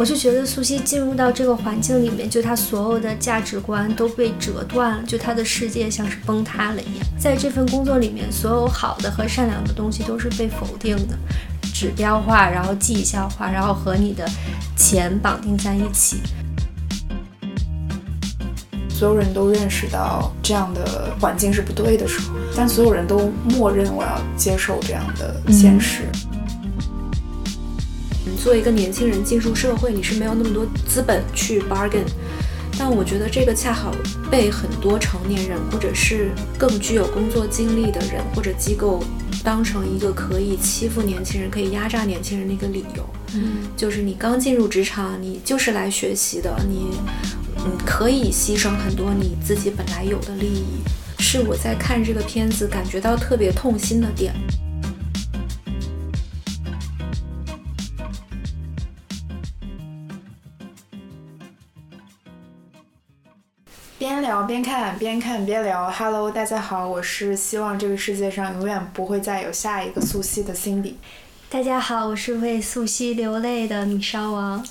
我就觉得苏西进入到这个环境里面，就她所有的价值观都被折断了，就她的世界像是崩塌了一样。在这份工作里面，所有好的和善良的东西都是被否定的，指标化，然后绩效化，然后和你的钱绑定在一起。所有人都认识到这样的环境是不对的时候，但所有人都默认我要接受这样的现实。作为一个年轻人进入社会，你是没有那么多资本去 bargain，但我觉得这个恰好被很多成年人或者是更具有工作经历的人或者机构当成一个可以欺负年轻人、可以压榨年轻人的一个理由。嗯，就是你刚进入职场，你就是来学习的，你嗯可以牺牲很多你自己本来有的利益，是我在看这个片子感觉到特别痛心的点。边聊边看，边看边聊。Hello，大家好，我是希望这个世界上永远不会再有下一个素汐的 Cindy。大家好，我是为素汐流泪的米烧王。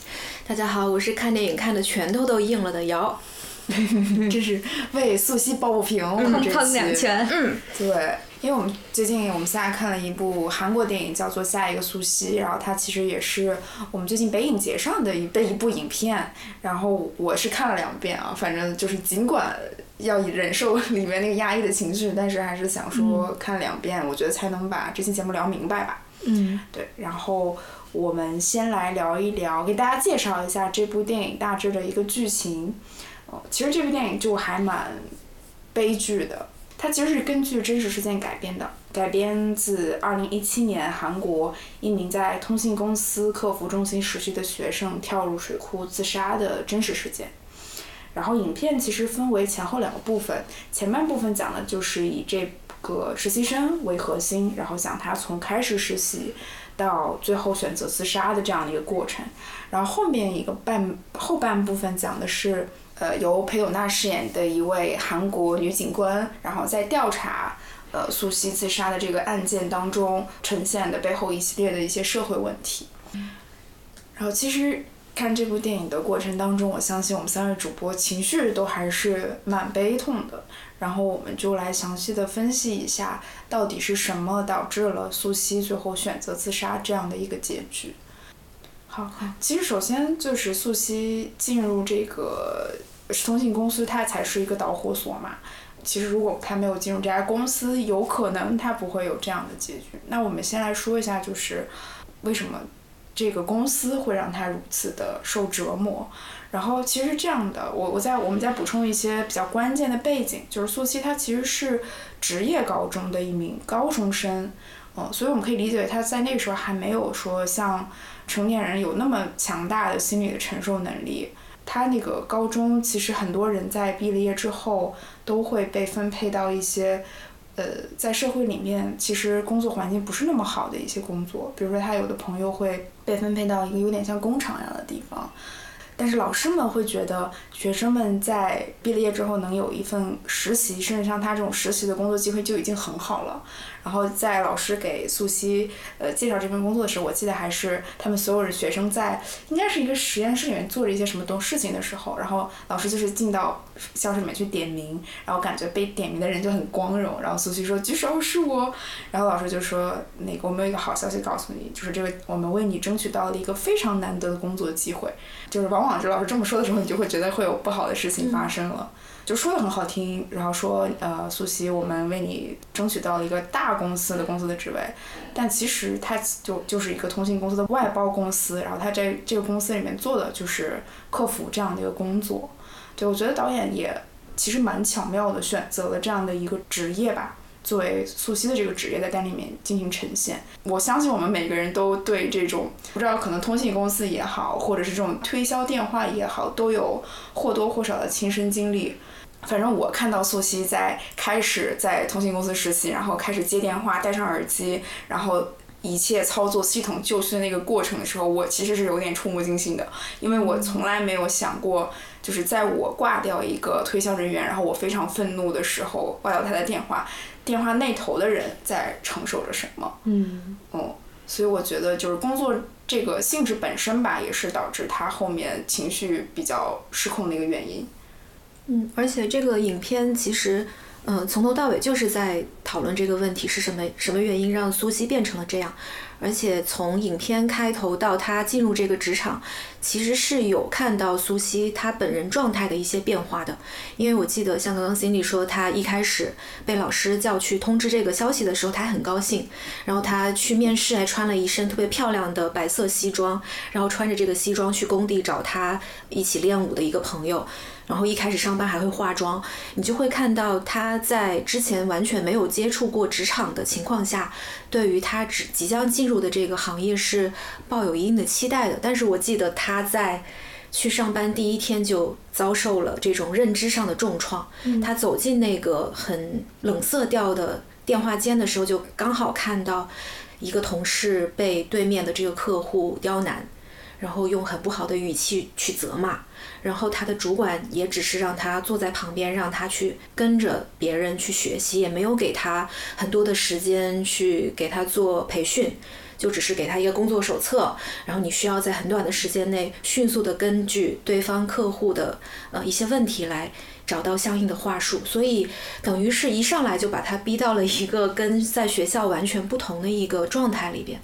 大家好，我是看电影看的拳头都硬了的瑶。这是为素汐抱不平，我们这期砰两拳。嗯，对，因为我们最近我们现在看了一部韩国电影，叫做《下一个苏西》，然后它其实也是我们最近北影节上的一的一部影片，然后我是看了两遍啊，反正就是尽管要忍受里面那个压抑的情绪，但是还是想说看两遍，我觉得才能把这期节目聊明白吧。嗯，对，然后我们先来聊一聊，给大家介绍一下这部电影大致的一个剧情。哦，其实这部电影就还蛮悲剧的，它其实是根据真实事件改编的，改编自2017年韩国一名在通信公司客服中心实习的学生跳入水库自杀的真实事件。然后影片其实分为前后两个部分，前半部分讲的就是以这个实习生为核心，然后讲他从开始实习到最后选择自杀的这样的一个过程。然后后面一个半后半部分讲的是，呃，由裴斗娜饰演的一位韩国女警官，然后在调查呃素汐自杀的这个案件当中呈现的背后一系列的一些社会问题。然后其实看这部电影的过程当中，我相信我们三位主播情绪都还是蛮悲痛的。然后我们就来详细的分析一下，到底是什么导致了素汐最后选择自杀这样的一个结局。好，其实首先就是素汐进入这个通信公司，它才是一个导火索嘛。其实如果他没有进入这家公司，有可能他不会有这样的结局。那我们先来说一下，就是为什么这个公司会让他如此的受折磨。然后其实这样的，我我再我们再补充一些比较关键的背景，就是素汐她其实是职业高中的一名高中生，嗯，所以我们可以理解为她在那个时候还没有说像成年人有那么强大的心理的承受能力。他那个高中其实很多人在毕了业之后都会被分配到一些，呃，在社会里面其实工作环境不是那么好的一些工作，比如说他有的朋友会被分配到一个有点像工厂一样的地方。但是老师们会觉得，学生们在毕了业之后能有一份实习，甚至像他这种实习的工作机会就已经很好了。然后在老师给素汐呃介绍这份工作的时候，我记得还是他们所有的学生在应该是一个实验室里面做着一些什么东事情的时候，然后老师就是进到教室里面去点名，然后感觉被点名的人就很光荣，然后素汐说举手是我，然后老师就说那个我们有一个好消息告诉你，就是这个我们为你争取到了一个非常难得的工作机会，就是往往是老师这么说的时候，你就会觉得会有不好的事情发生了。就说的很好听，然后说呃，素汐，我们为你争取到了一个大大公司的公司的职位，但其实他就就是一个通信公司的外包公司，然后他在这个公司里面做的就是客服这样的一个工作。对我觉得导演也其实蛮巧妙的选择了这样的一个职业吧，作为素汐的这个职业在单里面进行呈现。我相信我们每个人都对这种不知道可能通信公司也好，或者是这种推销电话也好，都有或多或少的亲身经历。反正我看到素汐在开始在通信公司实习，然后开始接电话，戴上耳机，然后一切操作系统就绪的那个过程的时候，我其实是有点触目惊心的，因为我从来没有想过，就是在我挂掉一个推销人员，然后我非常愤怒的时候挂掉他的电话，电话那头的人在承受着什么。嗯，哦，所以我觉得就是工作这个性质本身吧，也是导致他后面情绪比较失控的一个原因。嗯，而且这个影片其实，嗯、从头到尾就是在讨论这个问题是什么什么原因让苏西变成了这样，而且从影片开头到他进入这个职场，其实是有看到苏西他本人状态的一些变化的。因为我记得像刚刚心里说，他一开始被老师叫去通知这个消息的时候，他很高兴，然后他去面试还穿了一身特别漂亮的白色西装，然后穿着这个西装去工地找他一起练舞的一个朋友。然后一开始上班还会化妆，你就会看到他在之前完全没有接触过职场的情况下，对于他只即将进入的这个行业是抱有一定的期待的。但是我记得他在去上班第一天就遭受了这种认知上的重创。他走进那个很冷色调的电话间的时候，就刚好看到一个同事被对面的这个客户刁难，然后用很不好的语气去责骂。然后他的主管也只是让他坐在旁边，让他去跟着别人去学习，也没有给他很多的时间去给他做培训，就只是给他一个工作手册，然后你需要在很短的时间内迅速的根据对方客户的呃一些问题来找到相应的话术，所以等于是一上来就把他逼到了一个跟在学校完全不同的一个状态里边。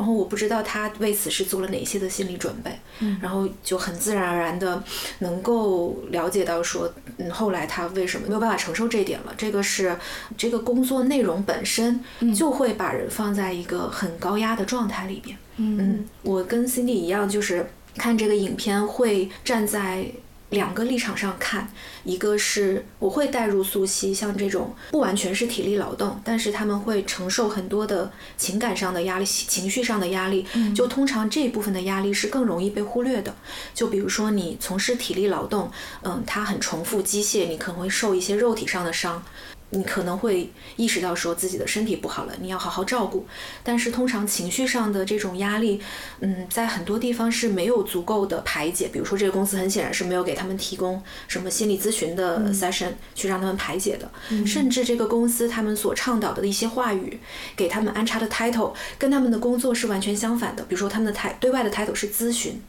然后我不知道他为此是做了哪些的心理准备，嗯，然后就很自然而然的能够了解到说，嗯，后来他为什么没有办法承受这一点了？这个是这个工作内容本身就会把人放在一个很高压的状态里边。嗯，我跟 Cindy 一样，就是看这个影片会站在。两个立场上看，一个是我会带入苏西，像这种不完全是体力劳动，但是他们会承受很多的情感上的压力、情绪上的压力。就通常这一部分的压力是更容易被忽略的。就比如说你从事体力劳动，嗯，它很重复机械，你可能会受一些肉体上的伤。你可能会意识到说自己的身体不好了，你要好好照顾。但是通常情绪上的这种压力，嗯，在很多地方是没有足够的排解。比如说这个公司很显然是没有给他们提供什么心理咨询的 session 去让他们排解的，甚至这个公司他们所倡导的一些话语，给他们安插的 title 跟他们的工作是完全相反的。比如说他们的台对外的 title 是咨询。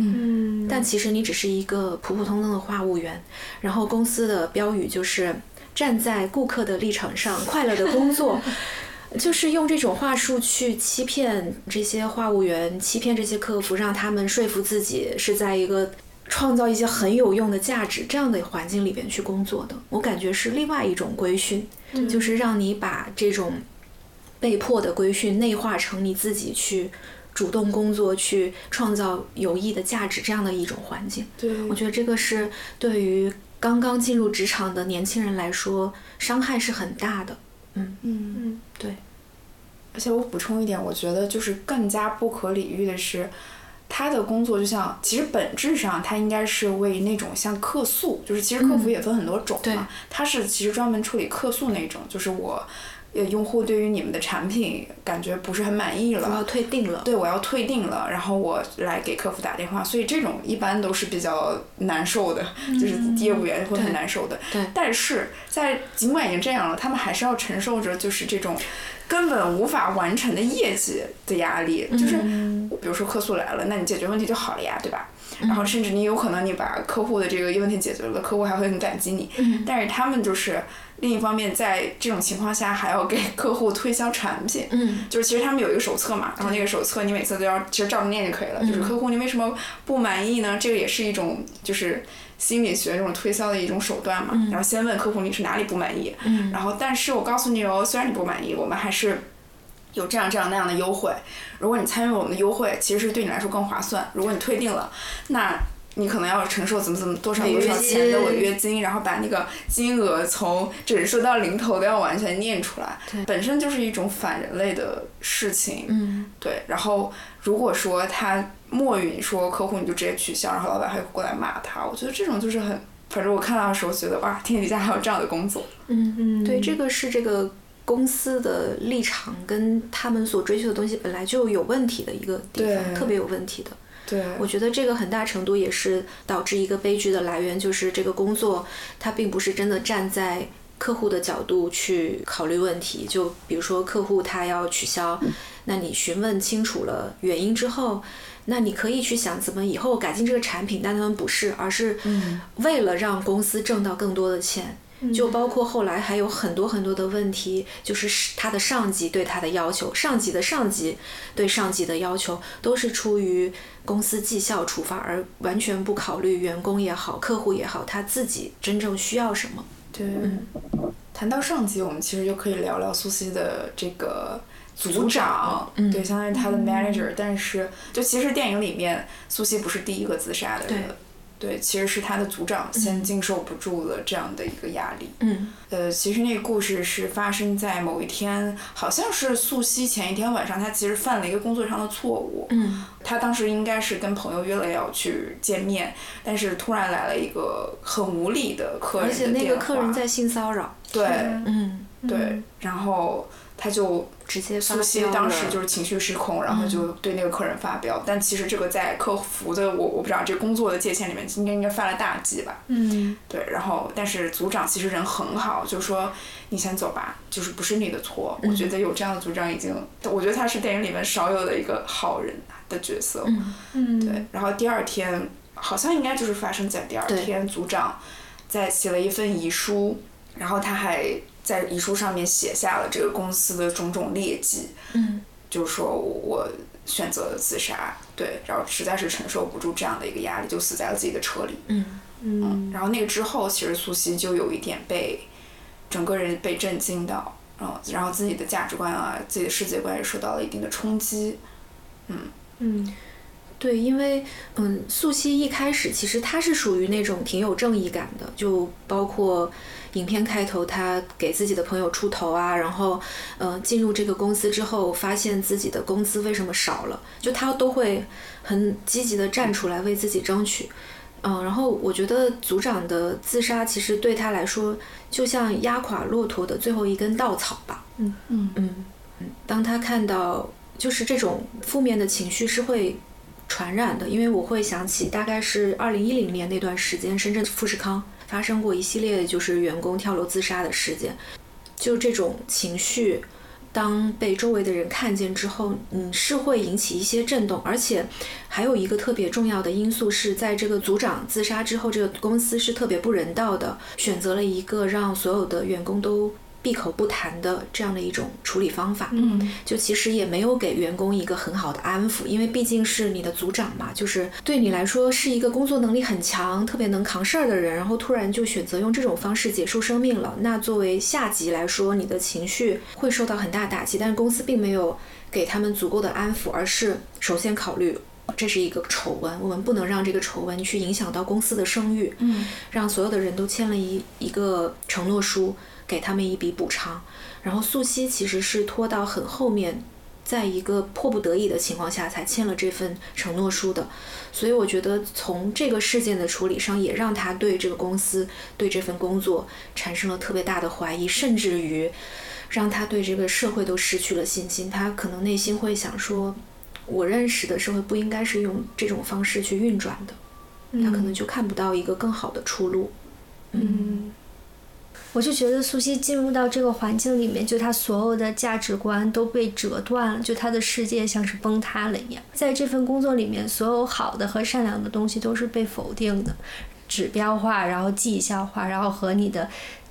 嗯，但其实你只是一个普普通通的话务员，然后公司的标语就是站在顾客的立场上，快乐的工作，就是用这种话术去欺骗这些话务员，欺骗这些客服，让他们说服自己是在一个创造一些很有用的价值这样的环境里边去工作的。我感觉是另外一种规训，就是让你把这种被迫的规训内化成你自己去。主动工作去创造有益的价值，这样的一种环境，对我觉得这个是对于刚刚进入职场的年轻人来说，伤害是很大的。嗯嗯嗯，对。而且我补充一点，我觉得就是更加不可理喻的是，他的工作就像，其实本质上他应该是为那种像客诉，就是其实客服也分很多种嘛，他是其实专门处理客诉那种，就是我。呃，用户对于你们的产品感觉不是很满意了，我要退订了。对，我要退订了，然后我来给客服打电话，所以这种一般都是比较难受的，就是业务员会很难受的。对。但是在尽管已经这样了，他们还是要承受着就是这种根本无法完成的业绩的压力，就是比如说客诉来了，那你解决问题就好了呀，对吧？然后甚至你有可能你把客户的这个问题解决了，客户还会很感激你。嗯。但是他们就是另一方面，在这种情况下还要给客户推销产品。嗯。就是其实他们有一个手册嘛，然后那个手册你每次都要其实照着念就可以了。就是客户你为什么不满意呢？这个也是一种就是心理学这种推销的一种手段嘛。然后先问客户你是哪里不满意。嗯。然后但是我告诉你哦，虽然你不满意，我们还是。有这样这样那样的优惠，如果你参与我们的优惠，其实是对你来说更划算。如果你退订了，那你可能要承受怎么怎么多少多少钱的违约金，然后把那个金额从整数到零头都要完全念出来，本身就是一种反人类的事情。嗯，对。然后如果说他默允说客户你就直接取消，然后老板还会过来骂他，我觉得这种就是很，反正我看到的时候觉得哇，天底下还有这样的工作。嗯嗯，对，这个是这个。公司的立场跟他们所追求的东西本来就有问题的一个地方，特别有问题的。对，我觉得这个很大程度也是导致一个悲剧的来源，就是这个工作它并不是真的站在客户的角度去考虑问题。就比如说客户他要取消那你询问清楚了原因之后，那你可以去想怎么以后改进这个产品，但他们不是，而是为了让公司挣到更多的钱。就包括后来还有很多很多的问题，就是他的上级对他的要求，上级的上级对上级的要求，都是出于公司绩效出发，而完全不考虑员工也好，客户也好，他自己真正需要什么。对，谈到上级，我们其实就可以聊聊苏西的这个组长，对，相当于他的 manager。但是，就其实电影里面，苏西不是第一个自杀的人。对，其实是他的组长先经受不住了这样的一个压力。嗯，呃，其实那个故事是发生在某一天，好像是素汐前一天晚上，他其实犯了一个工作上的错误。嗯，他当时应该是跟朋友约了要去见面，但是突然来了一个很无理的客人而且那个客人在性骚扰。对，嗯，对，然后他就。直接苏西当时就是情绪失控，然后就对那个客人发飙。但其实这个在客服的我我不知道这工作的界限里面应该应该犯了大忌吧。嗯。对，然后但是组长其实人很好，就说你先走吧，就是不是你的错。我觉得有这样的组长已经，我觉得他是电影里面少有的一个好人的角色。嗯。对，然后第二天好像应该就是发生在第二天，组长在写了一份遗书，然后他还。在遗书上面写下了这个公司的种种劣迹，嗯，就是说我选择了自杀，对，然后实在是承受不住这样的一个压力，就死在了自己的车里，嗯。嗯，然后那个之后，其实苏西就有一点被整个人被震惊到，嗯，然后自己的价值观啊，自己的世界观也受到了一定的冲击，嗯。嗯，对，因为嗯，素汐一开始其实她是属于那种挺有正义感的，就包括。影片开头，他给自己的朋友出头啊，然后，嗯，进入这个公司之后，发现自己的工资为什么少了，就他都会很积极的站出来为自己争取，嗯，然后我觉得组长的自杀其实对他来说就像压垮骆驼的最后一根稻草吧，嗯嗯。嗯嗯，当他看到就是这种负面的情绪是会传染的，因为我会想起大概是二零一零年那段时间，深圳富士康。发生过一系列就是员工跳楼自杀的事件，就这种情绪，当被周围的人看见之后，嗯，是会引起一些震动，而且还有一个特别重要的因素是在这个组长自杀之后，这个公司是特别不人道的，选择了一个让所有的员工都。闭口不谈的这样的一种处理方法，嗯，就其实也没有给员工一个很好的安抚，因为毕竟是你的组长嘛，就是对你来说是一个工作能力很强、特别能扛事儿的人，然后突然就选择用这种方式结束生命了。那作为下级来说，你的情绪会受到很大打击，但是公司并没有给他们足够的安抚，而是首先考虑这是一个丑闻，我们不能让这个丑闻去影响到公司的声誉，嗯，让所有的人都签了一一个承诺书。给他们一笔补偿，然后素汐其实是拖到很后面，在一个迫不得已的情况下才签了这份承诺书的，所以我觉得从这个事件的处理上，也让他对这个公司、对这份工作产生了特别大的怀疑，甚至于让他对这个社会都失去了信心。他可能内心会想说：“我认识的社会不应该是用这种方式去运转的。”他可能就看不到一个更好的出路。嗯。我就觉得苏西进入到这个环境里面，就他所有的价值观都被折断了，就他的世界像是崩塌了一样。在这份工作里面，所有好的和善良的东西都是被否定的，指标化，然后绩效化，然后和你的。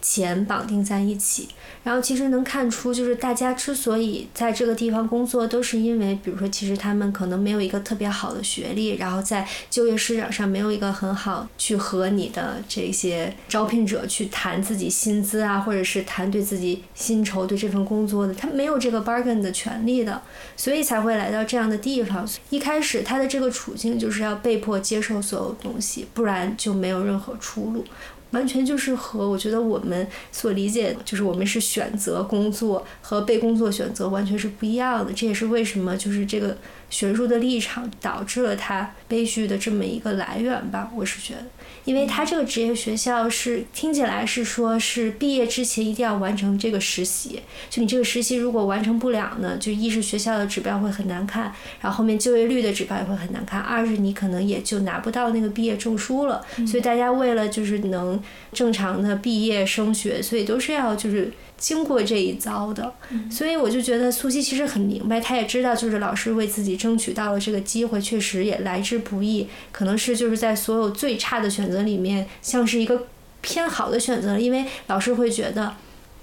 钱绑定在一起，然后其实能看出，就是大家之所以在这个地方工作，都是因为，比如说，其实他们可能没有一个特别好的学历，然后在就业市场上没有一个很好去和你的这些招聘者去谈自己薪资啊，或者是谈对自己薪酬、对这份工作的，他没有这个 bargain 的权利的，所以才会来到这样的地方。一开始他的这个处境就是要被迫接受所有东西，不然就没有任何出路。完全就是和我觉得我们所理解，就是我们是选择工作和被工作选择完全是不一样的。这也是为什么就是这个悬殊的立场导致了他悲剧的这么一个来源吧。我是觉得，因为他这个职业学校是听起来是说是毕业之前一定要完成这个实习，就你这个实习如果完成不了呢，就一是学校的指标会很难看，然后后面就业率的指标也会很难看，二是你可能也就拿不到那个毕业证书了。所以大家为了就是能正常的毕业升学，所以都是要就是经过这一遭的。所以我就觉得苏西其实很明白，他也知道就是老师为自己争取到了这个机会，确实也来之不易，可能是就是在所有最差的选择。里面像是一个偏好的选择，因为老师会觉得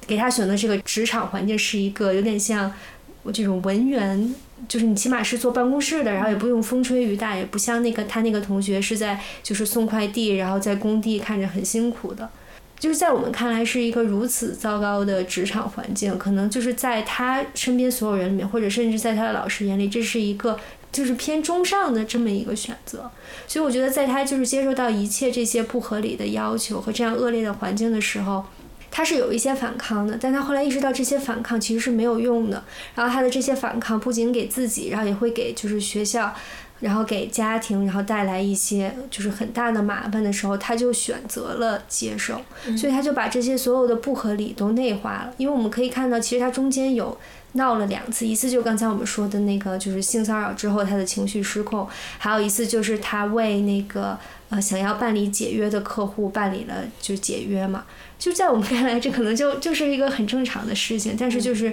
给他选择这个职场环境是一个有点像我这种文员，就是你起码是坐办公室的，然后也不用风吹雨打，也不像那个他那个同学是在就是送快递，然后在工地看着很辛苦的，就是在我们看来是一个如此糟糕的职场环境，可能就是在他身边所有人里面，或者甚至在他的老师眼里，这是一个。就是偏中上的这么一个选择，所以我觉得在他就是接受到一切这些不合理的要求和这样恶劣的环境的时候，他是有一些反抗的。但他后来意识到这些反抗其实是没有用的，然后他的这些反抗不仅给自己，然后也会给就是学校，然后给家庭，然后带来一些就是很大的麻烦的时候，他就选择了接受，所以他就把这些所有的不合理都内化了。因为我们可以看到，其实他中间有。闹了两次，一次就刚才我们说的那个，就是性骚扰之后他的情绪失控，还有一次就是他为那个呃想要办理解约的客户办理了就解约嘛，就在我们看来这可能就就是一个很正常的事情，但是就是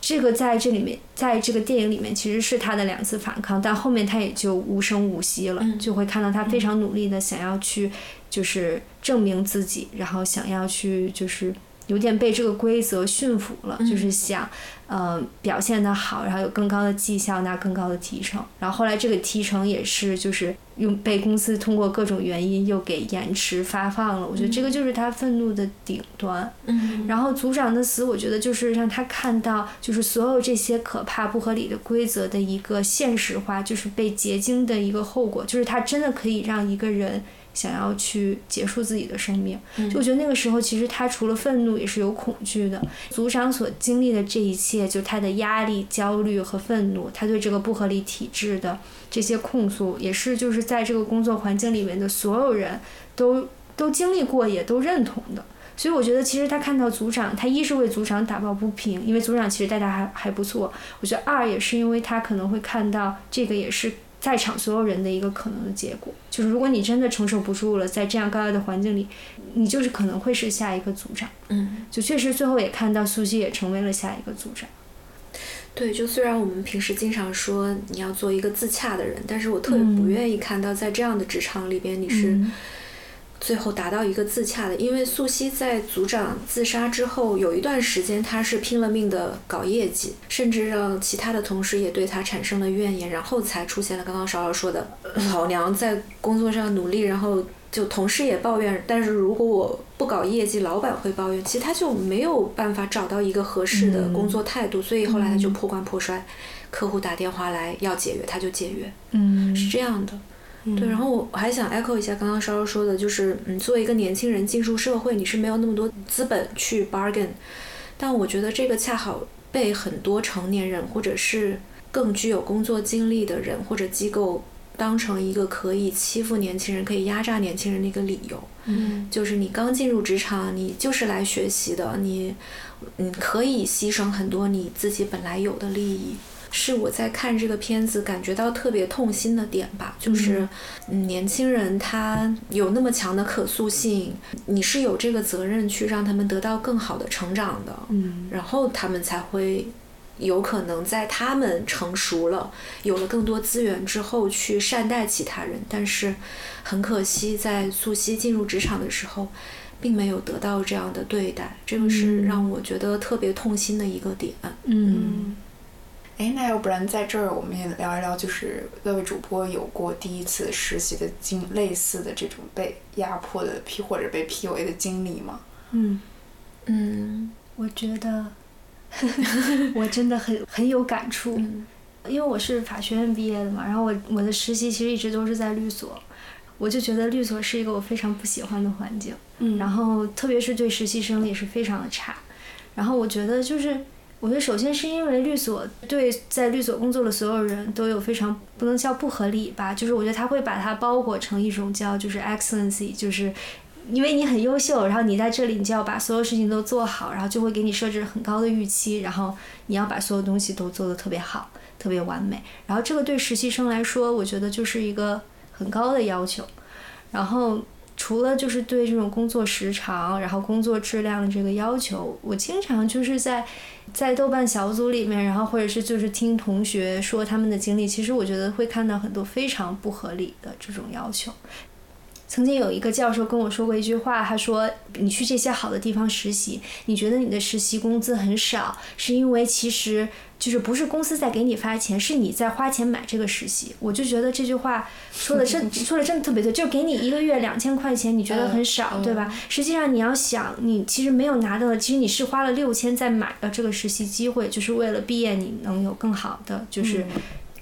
这个在这里面，在这个电影里面其实是他的两次反抗，但后面他也就无声无息了，就会看到他非常努力的想要去就是证明自己，然后想要去就是有点被这个规则驯服了，就是想。呃，表现得好，然后有更高的绩效，拿更高的提成。然后后来这个提成也是，就是用被公司通过各种原因又给延迟发放了。我觉得这个就是他愤怒的顶端。嗯。然后组长的死，我觉得就是让他看到，就是所有这些可怕不合理的规则的一个现实化，就是被结晶的一个后果，就是他真的可以让一个人。想要去结束自己的生命，就我觉得那个时候，其实他除了愤怒，也是有恐惧的。组长所经历的这一切，就他的压力、焦虑和愤怒，他对这个不合理体制的这些控诉，也是就是在这个工作环境里面的所有人都都经历过，也都认同的。所以我觉得，其实他看到组长，他一是为组长打抱不平，因为组长其实待他还还不错。我觉得二也是因为他可能会看到这个也是。在场所有人的一个可能的结果，就是如果你真的承受不住了，在这样高压的环境里，你就是可能会是下一个组长。嗯，就确实最后也看到苏西也成为了下一个组长。对，就虽然我们平时经常说你要做一个自洽的人，但是我特别不愿意看到在这样的职场里边你是。最后达到一个自洽的，因为素汐在组长自杀之后有一段时间，她是拼了命的搞业绩，甚至让其他的同事也对她产生了怨言，然后才出现了刚刚勺勺说的老娘在工作上努力，然后就同事也抱怨，但是如果我不搞业绩，老板会抱怨，其实她就没有办法找到一个合适的工作态度，所以后来她就破罐破摔，客户打电话来要解约，她就解约，嗯，是这样的。对，然后我还想 echo 一下刚刚稍稍说的，就是嗯，作为一个年轻人进入社会，你是没有那么多资本去 bargain，但我觉得这个恰好被很多成年人或者是更具有工作经历的人或者机构当成一个可以欺负年轻人、可以压榨年轻人的一个理由。嗯，就是你刚进入职场，你就是来学习的，你你可以牺牲很多你自己本来有的利益。是我在看这个片子感觉到特别痛心的点吧，就是嗯年轻人他有那么强的可塑性，你是有这个责任去让他们得到更好的成长的，嗯，然后他们才会有可能在他们成熟了，有了更多资源之后去善待其他人。但是很可惜，在素汐进入职场的时候，并没有得到这样的对待，这个是让我觉得特别痛心的一个点。嗯。哎，那要不然在这儿我们也聊一聊，就是各位主播有过第一次实习的经类似的这种被压迫的批或者被 PUA 的经历吗？嗯嗯，我觉得 我真的很很有感触，因为我是法学院毕业的嘛，然后我我的实习其实一直都是在律所，我就觉得律所是一个我非常不喜欢的环境，嗯，然后特别是对实习生也是非常的差，然后我觉得就是。我觉得首先是因为律所对在律所工作的所有人都有非常不能叫不合理吧，就是我觉得他会把它包裹成一种叫就是 excellency，就是因为你很优秀，然后你在这里你就要把所有事情都做好，然后就会给你设置很高的预期，然后你要把所有东西都做得特别好，特别完美。然后这个对实习生来说，我觉得就是一个很高的要求。然后除了就是对这种工作时长，然后工作质量的这个要求，我经常就是在。在豆瓣小组里面，然后或者是就是听同学说他们的经历，其实我觉得会看到很多非常不合理的这种要求。曾经有一个教授跟我说过一句话，他说：“你去这些好的地方实习，你觉得你的实习工资很少，是因为其实就是不是公司在给你发钱，是你在花钱买这个实习。”我就觉得这句话说的真 说的真的特别对，就给你一个月两千块钱，你觉得很少，对吧？实际上你要想，你其实没有拿到的，其实你是花了六千在买的这个实习机会，就是为了毕业你能有更好的就是。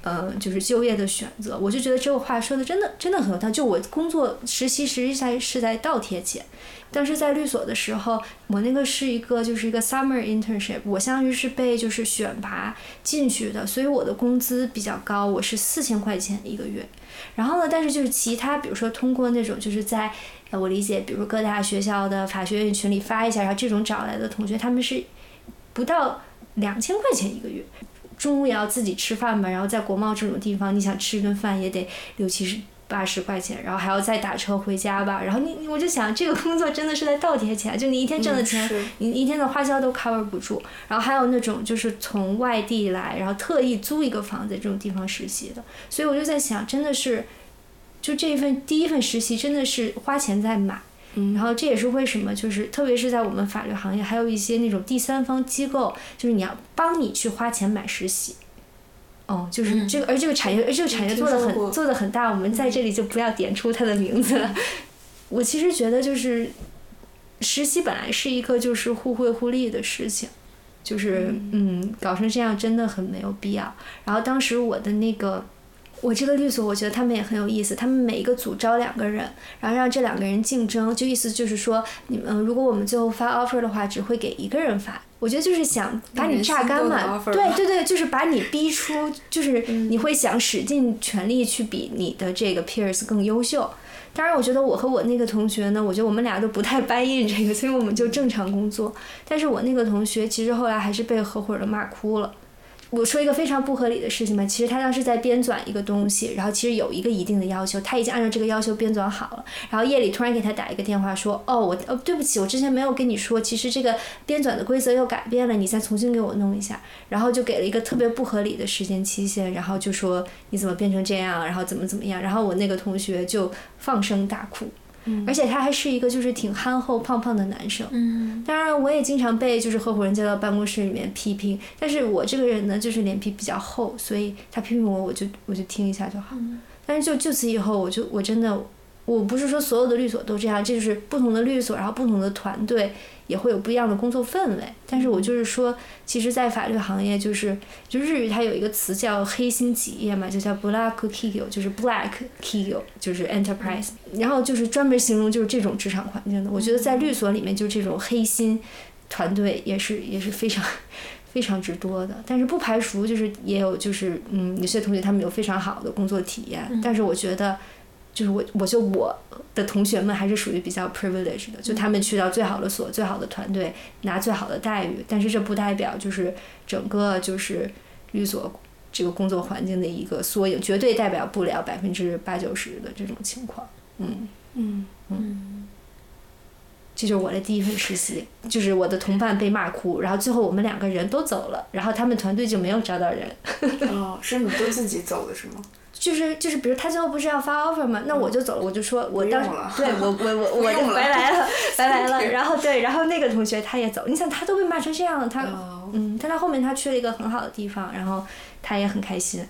呃，就是就业的选择，我就觉得这个话说的真的真的很有道理。就我工作实习实际上是在倒贴钱，但是在律所的时候，我那个是一个就是一个 summer internship，我相当于是被就是选拔进去的，所以我的工资比较高，我是四千块钱一个月。然后呢，但是就是其他，比如说通过那种就是在我理解，比如各大学校的法学院群里发一下，然后这种找来的同学，他们是不到两千块钱一个月。中午也要自己吃饭嘛，然后在国贸这种地方，你想吃一顿饭也得六七十、八十块钱，然后还要再打车回家吧。然后你，我就想，这个工作真的是在倒贴钱，就你一天挣的钱，你一天的花销都 cover 不住。然后还有那种就是从外地来，然后特意租一个房子这种地方实习的，所以我就在想，真的是，就这一份第一份实习真的是花钱在买。然后这也是为什么，就是特别是在我们法律行业，还有一些那种第三方机构，就是你要帮你去花钱买实习。哦，就是这个，而这个产业，而这个产业做的很做的很大，我们在这里就不要点出它的名字了。我其实觉得，就是实习本来是一个就是互惠互利的事情，就是嗯，搞成这样真的很没有必要。然后当时我的那个。我这个律所，我觉得他们也很有意思。他们每一个组招两个人，然后让这两个人竞争，就意思就是说，你们如果我们最后发 offer 的话，只会给一个人发。我觉得就是想把你榨干嘛，对对对，就是把你逼出，就是你会想使尽全力去比你的这个 peers 更优秀。当然，我觉得我和我那个同学呢，我觉得我们俩都不太 buy in 这个，所以我们就正常工作。但是我那个同学其实后来还是被合伙人骂哭了。我说一个非常不合理的事情吧，其实他当时在编纂一个东西，然后其实有一个一定的要求，他已经按照这个要求编纂好了，然后夜里突然给他打一个电话说，哦，我哦对不起，我之前没有跟你说，其实这个编纂的规则又改变了，你再重新给我弄一下，然后就给了一个特别不合理的时间期限，然后就说你怎么变成这样，然后怎么怎么样，然后我那个同学就放声大哭。而且他还是一个就是挺憨厚胖胖的男生。嗯，当然我也经常被就是合伙人叫到办公室里面批评，但是我这个人呢就是脸皮比较厚，所以他批评我我就我就听一下就好。但是就就此以后我就我真的。我不是说所有的律所都这样，这就是不同的律所，然后不同的团队也会有不一样的工作氛围。但是我就是说，其实，在法律行业，就是就日语它有一个词叫黑心企业嘛，就叫 black k i g o 就是 black k i g o 就是 enterprise，然后就是专门形容就是这种职场环境的。我觉得在律所里面，就这种黑心团队也是也是非常 非常之多的。但是不排除就是也有就是嗯，有些同学他们有非常好的工作体验，但是我觉得。就是我，我就我的同学们还是属于比较 privileged 的，就他们去到最好的所、最好的团队，拿最好的待遇。但是这不代表就是整个就是律所这个工作环境的一个缩影，绝对代表不了百分之八九十的这种情况。嗯嗯嗯，这就是我的第一份实习，就是我的同伴被骂哭，然后最后我们两个人都走了，然后他们团队就没有招到人。哦，是你都自己走的是吗？就是就是，比如他最后不是要发 offer 吗？那我就走了，我就说，我当时对我我我 我就白来了，白来了。然后对，然后那个同学他也走，你想他都被骂成这样了，他嗯，但他后面他去了一个很好的地方，然后他也很开心。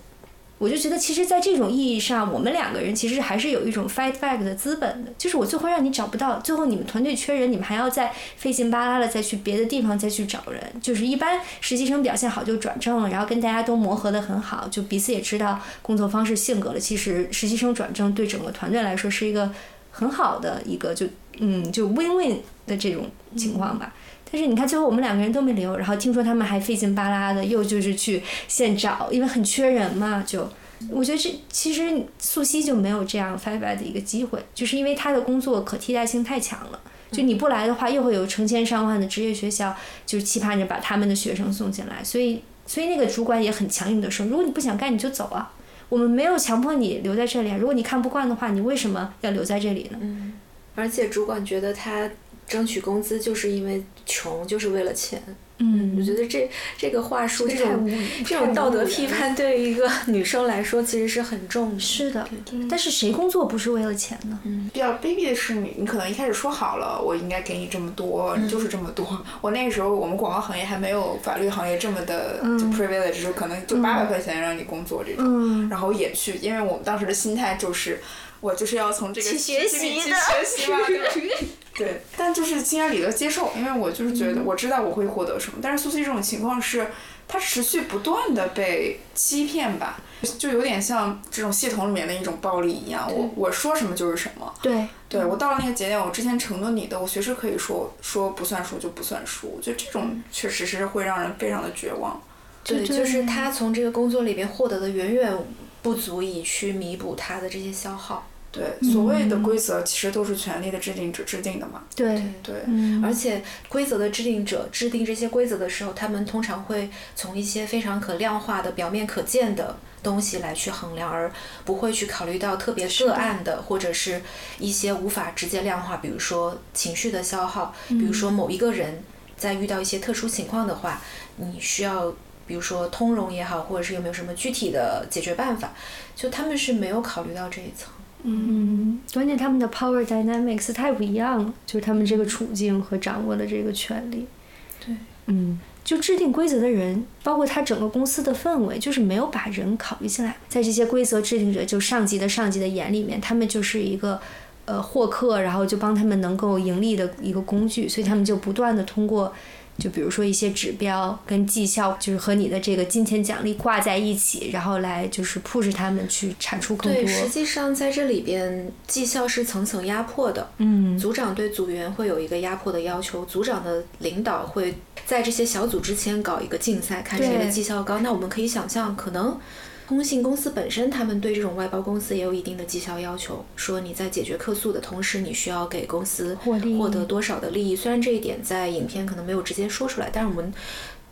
我就觉得，其实，在这种意义上，我们两个人其实还是有一种 fight back 的资本的。就是我最后让你找不到，最后你们团队缺人，你们还要再费劲巴拉的再去别的地方再去找人。就是一般实习生表现好就转正了，然后跟大家都磨合的很好，就彼此也知道工作方式、性格了。其实实习生转正对整个团队来说是一个很好的一个就嗯就 win win 的这种情况吧。但是你看最后我们两个人都没留，然后听说他们还费劲巴拉的又就是去现找，因为很缺人嘛，就我觉得这其实素汐就没有这样 five 的一个机会，就是因为他的工作可替代性太强了。就你不来的话，又会有成千上万的职业学校就是期盼着把他们的学生送进来，所以所以那个主管也很强硬的说，如果你不想干你就走啊，我们没有强迫你留在这里啊，如果你看不惯的话，你为什么要留在这里呢？嗯，而且主管觉得他争取工资就是因为穷，就是为了钱。嗯，我觉得这这个话术，这种太无语这种道德批判，对于一个 女生来说其实是很重的。是的，但是谁工作不是为了钱呢？嗯比较卑鄙的是你，你可能一开始说好了，我应该给你这么多，你就是这么多。我那个时候我们广告行业还没有法律行业这么的就 privilege，就可能就八百块钱让你工作这种，嗯然后也去，因为我们当时的心态就是。我就是要从这个去学习里去的学习嘛，对？对，但就是心安理得接受，因为我就是觉得我知道我会获得什么。但是苏西这种情况是，他持续不断的被欺骗吧，就有点像这种系统里面的一种暴力一样。我我说什么就是什么。对，对我到了那个节点，我之前承诺你的，我随时可以说说不算数就不算数。我觉得这种确实是会让人非常的绝望。对，对就是他从这个工作里边获得的远远不足以去弥补他的这些消耗。对，所谓的规则其实都是权力的制定者制定的嘛。对，对，嗯，而且规则的制定者制定这些规则的时候，他们通常会从一些非常可量化的、表面可见的东西来去衡量，而不会去考虑到特别个案的，或者是一些无法直接量化，比如说情绪的消耗，比如说某一个人在遇到一些特殊情况的话，你需要。比如说通融也好，或者是有没有什么具体的解决办法，就他们是没有考虑到这一层。嗯，关键他们的 power dynamics 太不一样了，就是他们这个处境和掌握的这个权利。对，嗯，就制定规则的人，包括他整个公司的氛围，就是没有把人考虑进来。在这些规则制定者，就上级的上级的眼里面，他们就是一个呃获客，然后就帮他们能够盈利的一个工具，所以他们就不断的通过。就比如说一些指标跟绩效，就是和你的这个金钱奖励挂在一起，然后来就是 push 他们去产出更多。对，实际上在这里边，绩效是层层压迫的。嗯，组长对组员会有一个压迫的要求，组长的领导会在这些小组之前搞一个竞赛，看谁的绩效高。那我们可以想象，可能通信公司本身他们对这种外包公司也有一定的绩效要求，说你在解决客诉的同时，你需要给公司获得多少的利益。虽然这一点在影片可能没有直接说出来，但是我们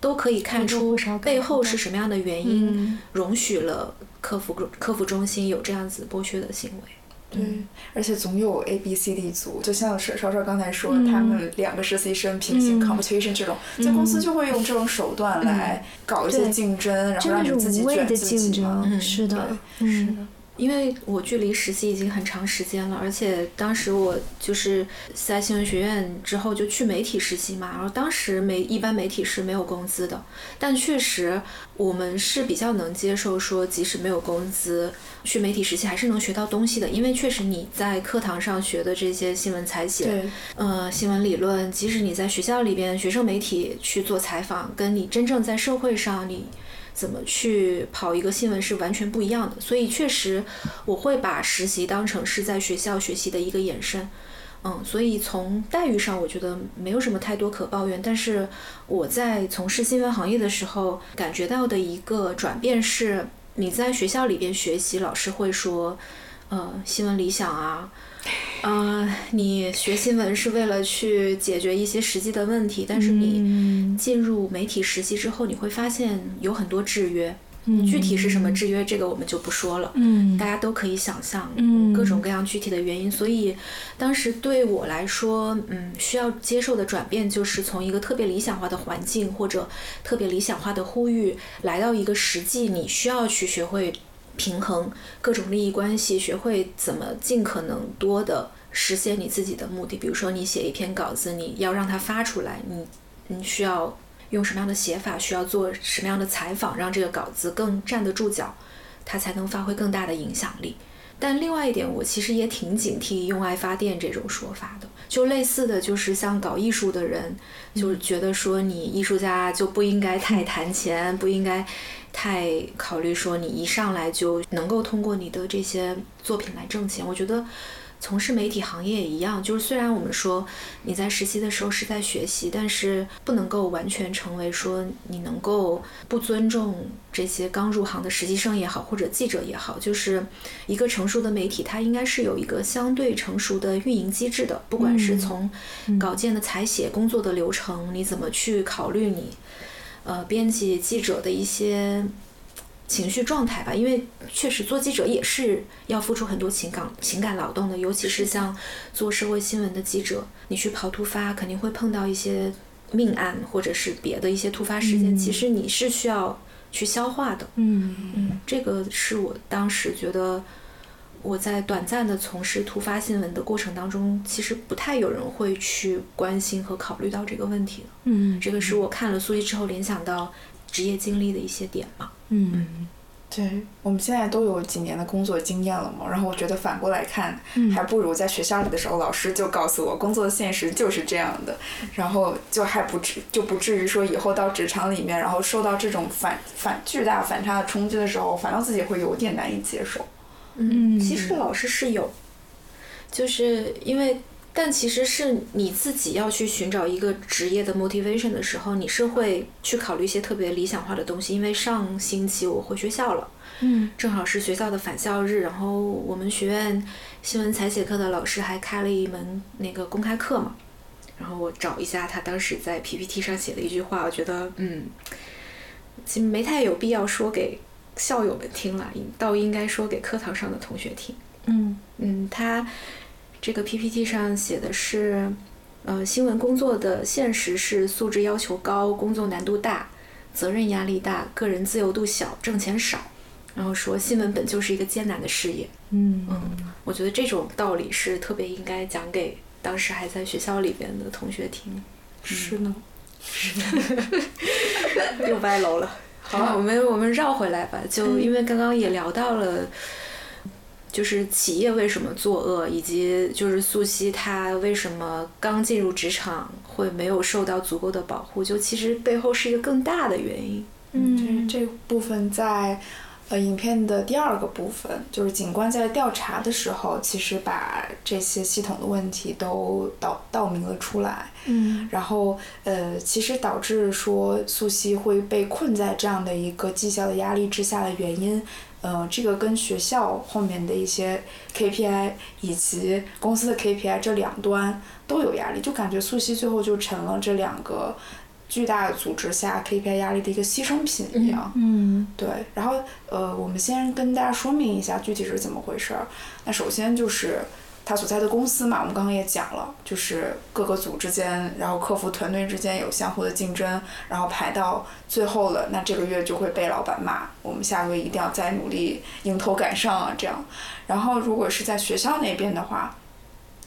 都可以看出背后是什么样的原因嗯容许了客服客服中心有这样子剥削的行为。对，而且总有 A、B、C、D 组，就像邵邵邵刚才说，嗯他们两个实习生平行嗯 competition 这种，在公司就会用这种手段来搞一些竞争，然后让你自己是无谓的卷自己竞嘛。争，嗯是的，对是嗯的，因为我距离实习已经很长时间了，而且当时我就是在新闻学院之后就去媒体实习嘛，然后当时媒一般媒体是没有工资的，但确实我们是比较能接受说，即使没有工资，去媒体实习还是能学到东西的，因为确实你在课堂上学的这些新闻采写，呃，新闻理论，即使你在学校里边学生媒体去做采访，跟你真正在社会上你怎么去跑一个新闻是完全不一样的。所以确实，我会把实习当成是在学校学习的一个延伸。嗯，所以从待遇上，我觉得没有什么太多可抱怨。但是我在从事新闻行业的时候，感觉到的一个转变是，你在学校里边学习，老师会说，呃，新闻理想啊，呃，你学新闻是为了去解决一些实际的问题，但是你嗯进入媒体实习之后，你会发现有很多制约。嗯具体是什么制约，这个我们就不说了。嗯大家都可以想象，嗯各种各样具体的原因。所以，当时对我来说，嗯，需要接受的转变就是从一个特别理想化的环境或者特别理想化的呼吁，来到一个实际，你需要去学会平衡各种利益关系，学会怎么尽可能多的实现你自己的目的。比如说，你写一篇稿子，你要让它发出来，你你需要用什么样的写法，需要做什么样的采访，让这个稿子更站得住脚，它才能发挥更大的影响力。但另外一点，我其实也挺警惕“用爱发电”这种说法的。就类似的就是像搞艺术的人，就是觉得说你艺术家就不应该太谈钱，不应该太考虑说你一上来就能够通过你的这些作品来挣钱。我觉得。从事媒体行业也一样，就是虽然我们说你在实习的时候是在学习，但是不能够完全成为说你能够不尊重这些刚入行的实习生也好，或者记者也好，就是一个成熟的媒体，它应该是有一个相对成熟的运营机制的，不管是从稿件的采写、工作的流程，你怎么去考虑你呃编辑记者的一些。情绪状态吧，因为确实做记者也是要付出很多情感情感劳动的，尤其是像做社会新闻的记者，你去跑突发，肯定会碰到一些命案或者是别的一些突发事件，其实你是需要去消化的。嗯嗯，这个是我当时觉得我在短暂的从事突发新闻的过程当中，其实不太有人会去关心和考虑到这个问题的。嗯，这个是我看了苏西之后联想到职业经历的一些点嘛。嗯，对，我们现在都有几年的工作经验了嘛，然后我觉得反过来看，还不如在学校里的时候，老师就告诉我，工作的现实就是这样的，然后就还不至就不至于说以后到职场里面，然后受到这种反反巨大反差的冲击的时候，反倒自己会有点难以接受。嗯，其实老师是有，就是因为。但其实是你自己要去寻找一个职业的 motivation 的时候，你是会去考虑一些特别理想化的东西。因为上星期我回学校了，嗯，正好是学校的返校日，然后我们学院新闻采写课的老师还开了一门那个公开课嘛。然后我找一下他当时在 PPT 上写的一句话，我觉得嗯，其实没太有必要说给校友们听了，倒应该说给课堂上的同学听。嗯嗯，他。这个 PPT 上写的是，呃，新闻工作的现实是素质要求高，工作难度大，责任压力大，个人自由度小，挣钱少。然后说新闻本就是一个艰难的事业。嗯嗯，我觉得这种道理是特别应该讲给当时还在学校里边的同学听。是呢，是 又歪楼了。好，我们我们绕回来吧，就因为刚刚也聊到了。就是企业为什么作恶，以及就是素汐她为什么刚进入职场会没有受到足够的保护，就其实背后是一个更大的原因。嗯，这这部分在呃影片的第二个部分，就是警官在调查的时候，其实把这些系统的问题都道道明了出来。嗯，然后呃，其实导致说素汐会被困在这样的一个绩效的压力之下的原因。呃，这个跟学校后面的一些 KPI 以及公司的 KPI 这两端都有压力，就感觉素汐最后就成了这两个巨大的组织下 KPI 压力的一个牺牲品一样。嗯，对。然后呃，我们先跟大家说明一下具体是怎么回事儿。那首先就是。他所在的公司嘛，我们刚刚也讲了，就是各个组之间，然后客服团队之间有相互的竞争，然后排到最后了，那这个月就会被老板骂，我们下个月一定要再努力迎头赶上啊，这样。然后如果是在学校那边的话，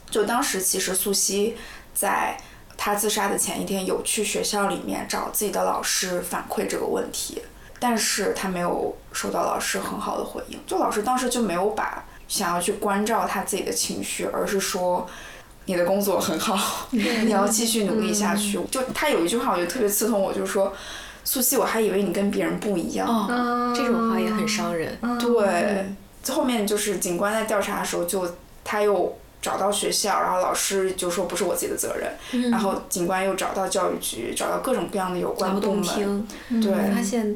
就当时其实素汐在他自杀的前一天有去学校里面找自己的老师反馈这个问题，但是他没有收到老师很好的回应，就老师当时就没有把。想要去关照他自己的情绪，而是说你的工作很好，你要继续努力下去。就他有一句话，我觉得特别刺痛我，就是说，素汐，我还以为你跟别人不一样。哦，这种话也很伤人。对，后面就是警官在调查的时候，就他又找到学校，然后老师就说不是我自己的责任，然后警官又找到教育局，找到各种各样的有关部门，对，发现。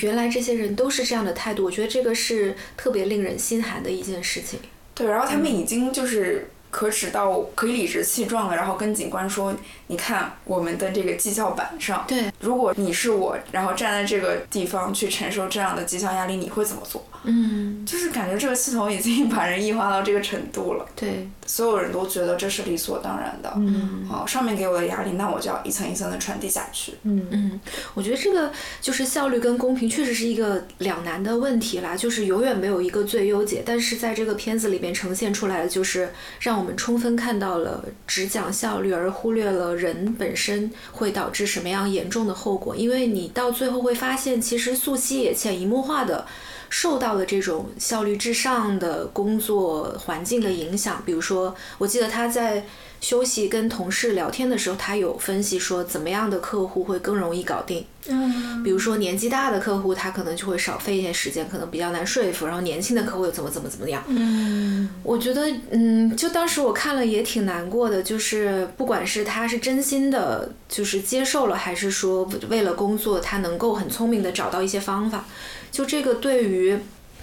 原来这些人都是这样的态度，我觉得这个是特别令人心寒的一件事情。对，然后他们已经就是可耻到可以理直气壮的，然后跟警官说：“你看我们的这个绩效板上，对，如果你是我，然后站在这个地方去承受这样的绩效压力，你会怎么做？”嗯，就是感觉这个系统已经 把人异化到这个程度了。对，所有人都觉得这是理所当然的。嗯，好，上面给我的压力，那我就要一层一层的传递下去。嗯嗯，我觉得这个就是效率跟公平确实是一个两难的问题啦，就是永远没有一个最优解。但是在这个片子里面呈现出来的，就是让我们充分看到了只讲效率而忽略了人本身会导致什么样严重的后果。因为你到最后会发现，其实素汐也潜移默化的。受到了这种效率至上的工作环境的影响。比如说，我记得他在休息跟同事聊天的时候，他有分析说，怎么样的客户会更容易搞定。嗯，比如说年纪大的客户，他可能就会少费一些时间，可能比较难说服。然后年轻的客户又怎么怎么怎么样？嗯，我觉得，嗯，就当时我看了也挺难过的，就是不管是他是真心的，就是接受了，还是说为了工作，他能够很聪明的找到一些方法，就这个对于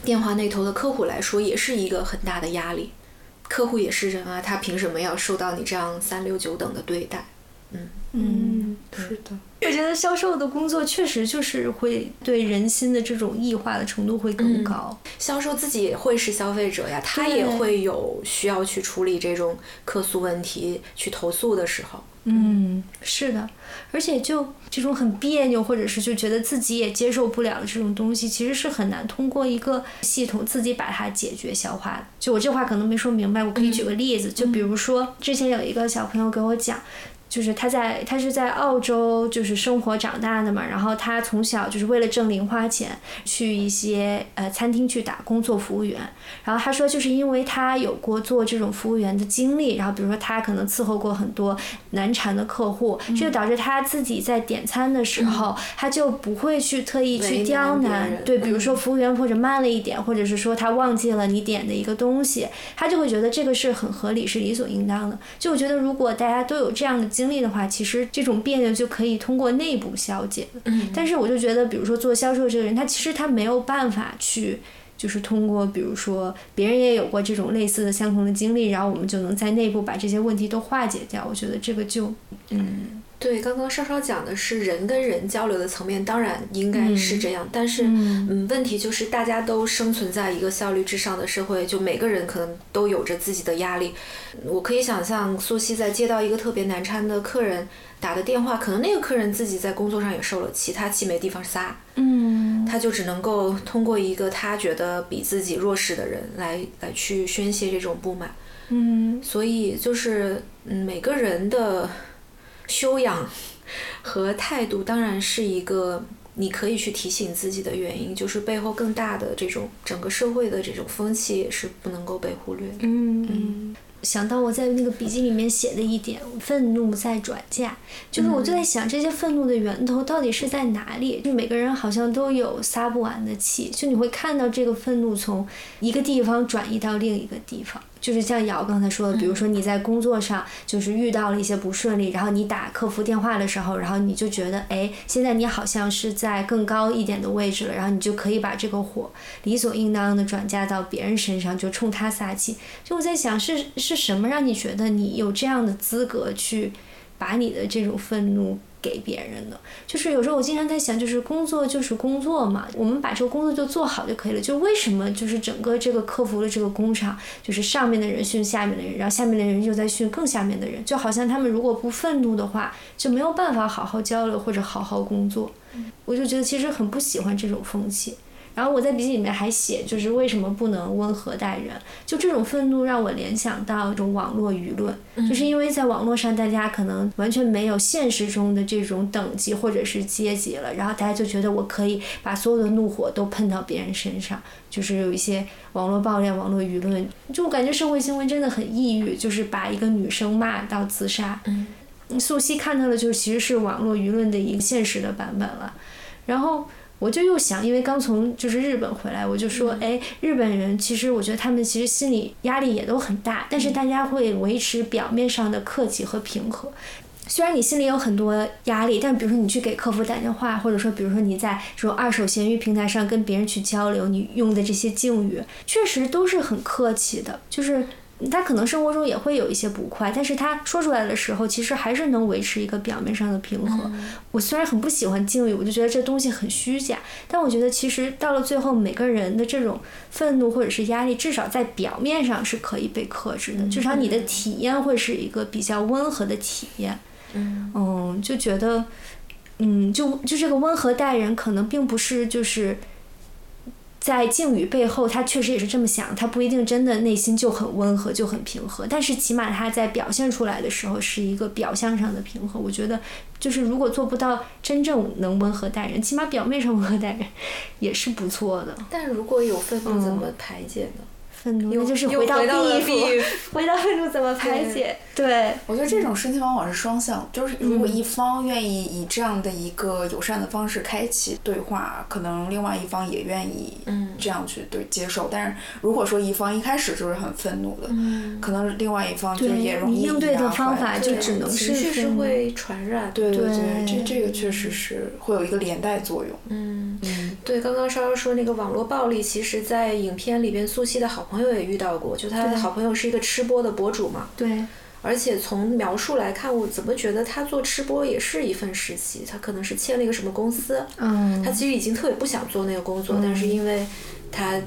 电话那头的客户来说，也是一个很大的压力。客户也是人啊，他凭什么要受到你这样三六九等的对待？嗯嗯，是的。我觉得销售的工作确实就是会对人心的这种异化的程度会更高。销售自己也会是消费者呀，他也会有需要去处理这种客诉问题、去投诉的时候。嗯，是的，而且就这种很别扭，或者是就觉得自己也接受不了的这种东西，其实是很难通过一个系统自己把它解决消化的。就我这话可能没说明白，我可以举个例子，就比如说之前有一个小朋友给我讲。就是他在他是在澳洲就是生活长大的嘛，然后他从小就是为了挣零花钱去一些呃餐厅去打工做服务员，然后他说就是因为他有过做这种服务员的经历，然后比如说他可能伺候过很多难缠的客户，这就导致他自己在点餐的时候，他就不会去特意去刁难，对，比如说服务员或者慢了一点，或者是说他忘记了你点的一个东西，他就会觉得这个是很合理，是理所应当的。就我觉得如果大家都有这样的经经历的话，其实这种别扭就可以通过内部消解嗯，但是我就觉得，比如说做销售这个人，他其实他没有办法去，就是通过，比如说别人也有过这种类似的相同的经历，然后我们就能在内部把这些问题都化解掉。我觉得这个就，嗯。对，刚刚稍稍讲的是人跟人交流的层面，当然应该是这样。但是，嗯，问题就是大家都生存在一个效率至上的社会，就每个人可能都有着自己的压力。我可以想象，苏西在接到一个特别难缠的客人打的电话，可能那个客人自己在工作上也受了气，他气没地方撒，嗯，他就只能够通过一个他觉得比自己弱势的人来来去宣泄这种不满，嗯，所以就是嗯每个人的。修养和态度当然是一个你可以去提醒自己的原因，就是背后更大的这种整个社会的这种风气也是不能够被忽略的。嗯嗯。想到我在那个笔记里面写的一点，愤怒在转嫁，就是我就在想这些愤怒的源头到底是在哪里？就每个人好像都有撒不完的气，就你会看到这个愤怒从一个地方转移到另一个地方。就是像瑶刚才说的，比如说你在工作上就是遇到了一些不顺利，然后你打客服电话的时候，然后你就觉得，哎，现在你好像是在更高一点的位置了，然后你就可以把这个火理所应当的转嫁到别人身上，就冲他撒气。就我在想，是是什么让你觉得你有这样的资格去把你的这种愤怒？给别人的，就是有时候我经常在想，就是工作就是工作嘛，我们把这个工作就做好就可以了。就为什么就是整个这个客服的这个工厂，就是上面的人训下面的人，然后下面的人又在训更下面的人，就好像他们如果不愤怒的话，就没有办法好好交流或者好好工作。我就觉得其实很不喜欢这种风气。然后我在笔记里面还写，就是为什么不能温和待人？就这种愤怒让我联想到一种网络舆论，就是因为在网络上，大家可能完全没有现实中的这种等级或者是阶级了，然后大家就觉得我可以把所有的怒火都喷到别人身上，就是有一些网络暴力、网络舆论，就我感觉社会新闻真的很抑郁，就是把一个女生骂到自杀。嗯，素汐看到的就是其实是网络舆论的一个现实的版本了，然后。我就又想，因为刚从就是日本回来，我就说，哎，日本人其实我觉得他们其实心理压力也都很大，但是大家会维持表面上的客气和平和。虽然你心里有很多压力，但比如说你去给客服打电话，或者说比如说你在这种二手闲鱼平台上跟别人去交流，你用的这些敬语，确实都是很客气的，就是。他可能生活中也会有一些不快，但是他说出来的时候，其实还是能维持一个表面上的平和。我虽然很不喜欢敬语，我就觉得这东西很虚假，但我觉得其实到了最后，每个人的这种愤怒或者是压力，至少在表面上是可以被克制的，至少你的体验会是一个比较温和的体验。嗯，就觉得，嗯，就就这个温和待人，可能并不是就是。在靖宇背后，他确实也是这么想，他不一定真的内心就很温和，就很平和，但是起码他在表现出来的时候是一个表象上的平和。我觉得，就是如果做不到真正能温和待人，起码表面上温和待人也是不错的。但如果有愤怒，怎么排解呢？愤怒，那就是回到 B，回到愤怒怎么排解？对，我觉得这种事情往往是双向，就是如果一方愿意以这样的一个友善的方式开启对话，可能另外一方也愿意这样去对接受。但是如果说一方一开始就是很愤怒的，可能另外一方就也容易应对的方法就只能是情绪是会传染。对对对，这这个确实是会有一个连带作用。嗯嗯，对，刚刚稍稍说那个网络暴力，其实在影片里边，素汐的好朋友也遇到过，就他的好朋友是一个吃播的博主嘛。对。而且从描述来看，我怎么觉得他做吃播也是一份实习？他可能是签了一个什么公司？嗯。他其实已经特别不想做那个工作，但是因为他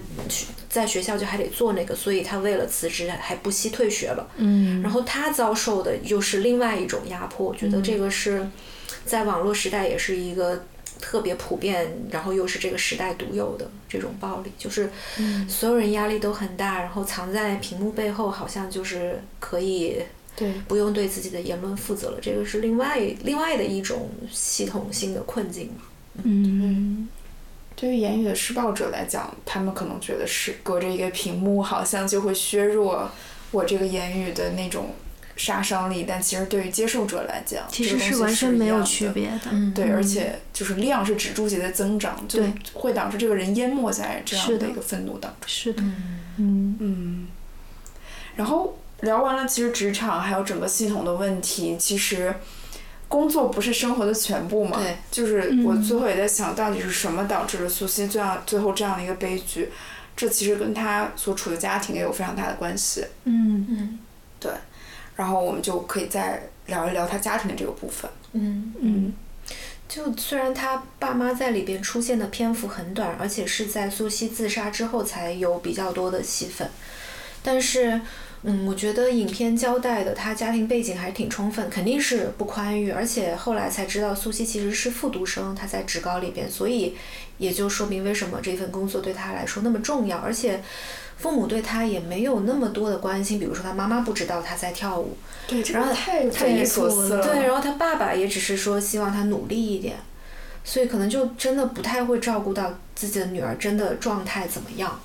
在学校就还得做那个，所以他为了辞职还不惜退学了。嗯。然后他遭受的又是另外一种压迫，我觉得这个是在网络时代也是一个特别普遍，然后又是这个时代独有的这种暴力，就是所有人压力都很大，然后藏在屏幕背后，好像就是可以。对，不用对自己的言论负责了，这个是另外另外的一种系统性的困境嘛。嗯，对于言语的施暴者来讲，他们可能觉得是隔着一个屏幕，好像就会削弱我这个言语的那种杀伤力，但其实对于接受者来讲，其实是完全没有区别的。对，而且就是量是指数级的增长，就会导致这个人淹没在这样的一个愤怒当中。是的，嗯嗯，然后。聊完了，其实职场还有整个系统的问题，其实工作不是生活的全部嘛？对。就是我最后也在想到底是什么导致了苏西这样最后这样的一个悲剧？这其实跟他所处的家庭也有非常大的关系。嗯嗯。对。然后我们就可以再聊一聊他家庭的这个部分。嗯嗯。就虽然他爸妈在里边出现的篇幅很短，而且是在苏西自杀之后才有比较多的戏份，但是。嗯，我觉得影片交代的他家庭背景还是挺充分，肯定是不宽裕，而且后来才知道苏西其实是复读生，他在职高里边，所以也就说明为什么这份工作对他来说那么重要，而且父母对他也没有那么多的关心，比如说他妈妈不知道他在跳舞，对，然后太匪夷所思了，对，然后他爸爸也只是说希望他努力一点，所以可能就真的不太会照顾到自己的女儿真的状态怎么样。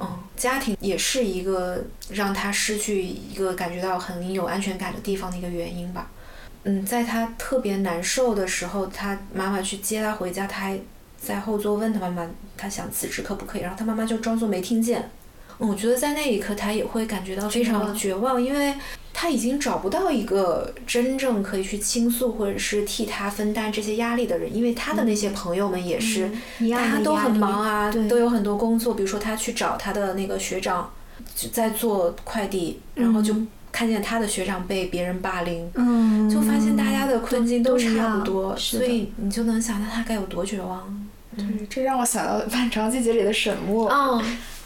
嗯，家庭也是一个让他失去一个感觉到很有安全感的地方的一个原因吧。嗯，在他特别难受的时候，他妈妈去接他回家，他还在后座问他妈妈，他想辞职可不可以？然后他妈妈就装作没听见。嗯，我觉得在那一刻他也会感觉到非常绝望，因为。他已经找不到一个真正可以去倾诉或者是替他分担这些压力的人，因为他的那些朋友们也是，大家都很忙啊，都有很多工作。比如说他去找他的那个学长，在做快递，然后就看见他的学长被别人霸凌，嗯就发现大家的困境都差不多，所以你就能想到他该有多绝望。对，这让我想到《漫长季节》里的沈墨。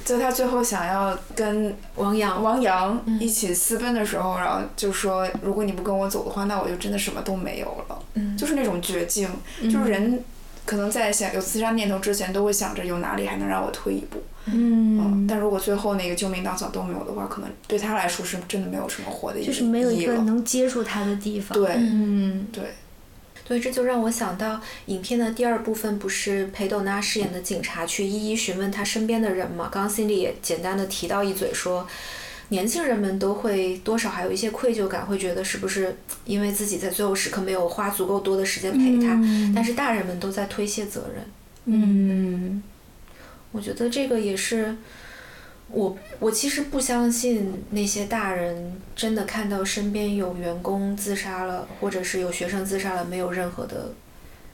就他最后想要跟王阳王阳一起私奔的时候，然后就说：“如果你不跟我走的话，那我就真的什么都没有了。”就是那种绝境，就是人可能在想有自杀念头之前，都会想着有哪里还能让我退一步。嗯，但如果最后那个救命稻草都没有的话，可能对他来说是真的没有什么活的意义就是没有一个能接住他的地方。对，嗯，对。所以这就让我想到，影片的第二部分不是裴斗娜饰演的警察去一一询问他身边的人吗？刚刚心里也简单的提到一嘴，说年轻人们都会多少还有一些愧疚感，会觉得是不是因为自己在最后时刻没有花足够多的时间陪他？但是大人们都在推卸责任。嗯，我觉得这个也是。我我其实不相信那些大人真的看到身边有员工自杀了，或者是有学生自杀了，没有任何的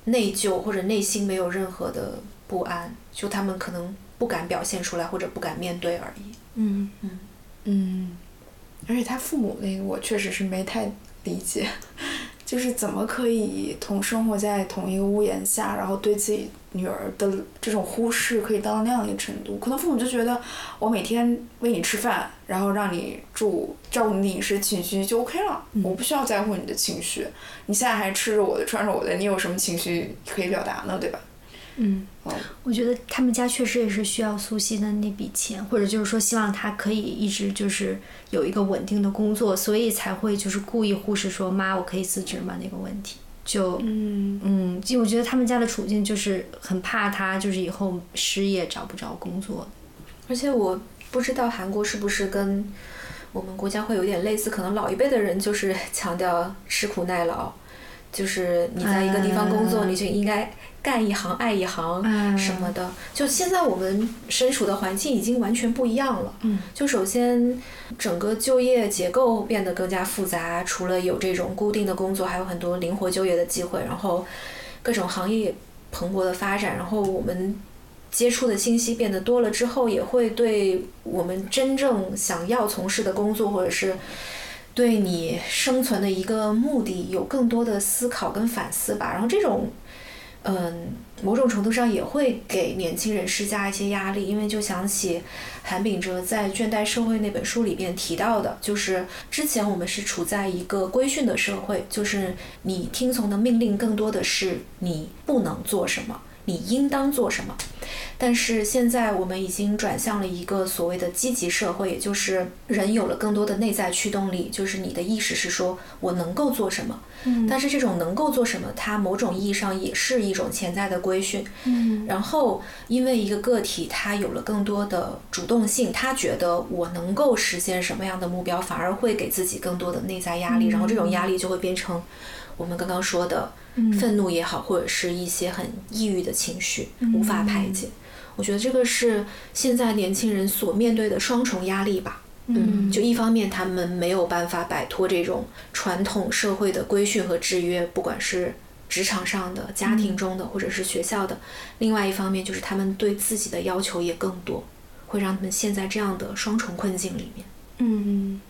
内疚，或者内心没有任何的不安，就他们可能不敢表现出来，或者不敢面对而已。嗯嗯嗯，而且他父母那个，我确实是没太理解。就是怎么可以同生活在同一个屋檐下，然后对自己女儿的这种忽视可以到那样一个程度？可能父母就觉得我每天喂你吃饭，然后让你住，照顾你的饮食情绪就 OK 了，我不需要在乎你的情绪。你现在还吃着我的穿着我的，你有什么情绪可以表达呢？对吧？嗯，哦我觉得他们家确实也是需要苏西的那笔钱，或者就是说希望他可以一直就是有一个稳定的工作，所以才会就是故意忽视说妈我可以辞职吗那个问题。就嗯嗯，就我觉得他们家的处境就是很怕他就是以后失业找不着工作。而且我不知道韩国是不是跟我们国家会有点类似，可能老一辈的人就是强调吃苦耐劳，就是你在一个地方工作，嗯你就应该干一行爱一行嗯什么的。就现在我们身处的环境已经完全不一样了。嗯，就首先整个就业结构变得更加复杂，除了有这种固定的工作，还有很多灵活就业的机会，然后各种行业蓬勃的发展，然后我们接触的信息变得多了之后，也会对我们真正想要从事的工作，或者是对你生存的一个目的有更多的思考跟反思吧。然后这种，嗯，某种程度上也会给年轻人施加一些压力，因为就想起韩炳哲在《倦怠社会》那本书里面提到的，就是之前我们是处在一个规训的社会，就是你听从的命令更多的是你不能做什么。你应当做什么？但是现在我们已经转向了一个所谓的积极社会，也就是人有了更多的内在驱动力，就是你的意识是说我能够做什么。嗯但是这种能够做什么，它某种意义上也是一种潜在的规训。嗯然后，因为一个个体他有了更多的主动性，他觉得我能够实现什么样的目标，反而会给自己更多的内在压力，然后这种压力就会变成我们刚刚说的愤怒也好，或者是一些很抑郁的情绪，无法排解。我觉得这个是现在年轻人所面对的双重压力吧。嗯，就一方面他们没有办法摆脱这种传统社会的规训和制约，不管是职场上的、家庭中的，或者是学校的；另外一方面就是他们对自己的要求也更多，会让他们陷在这样的双重困境里面。嗯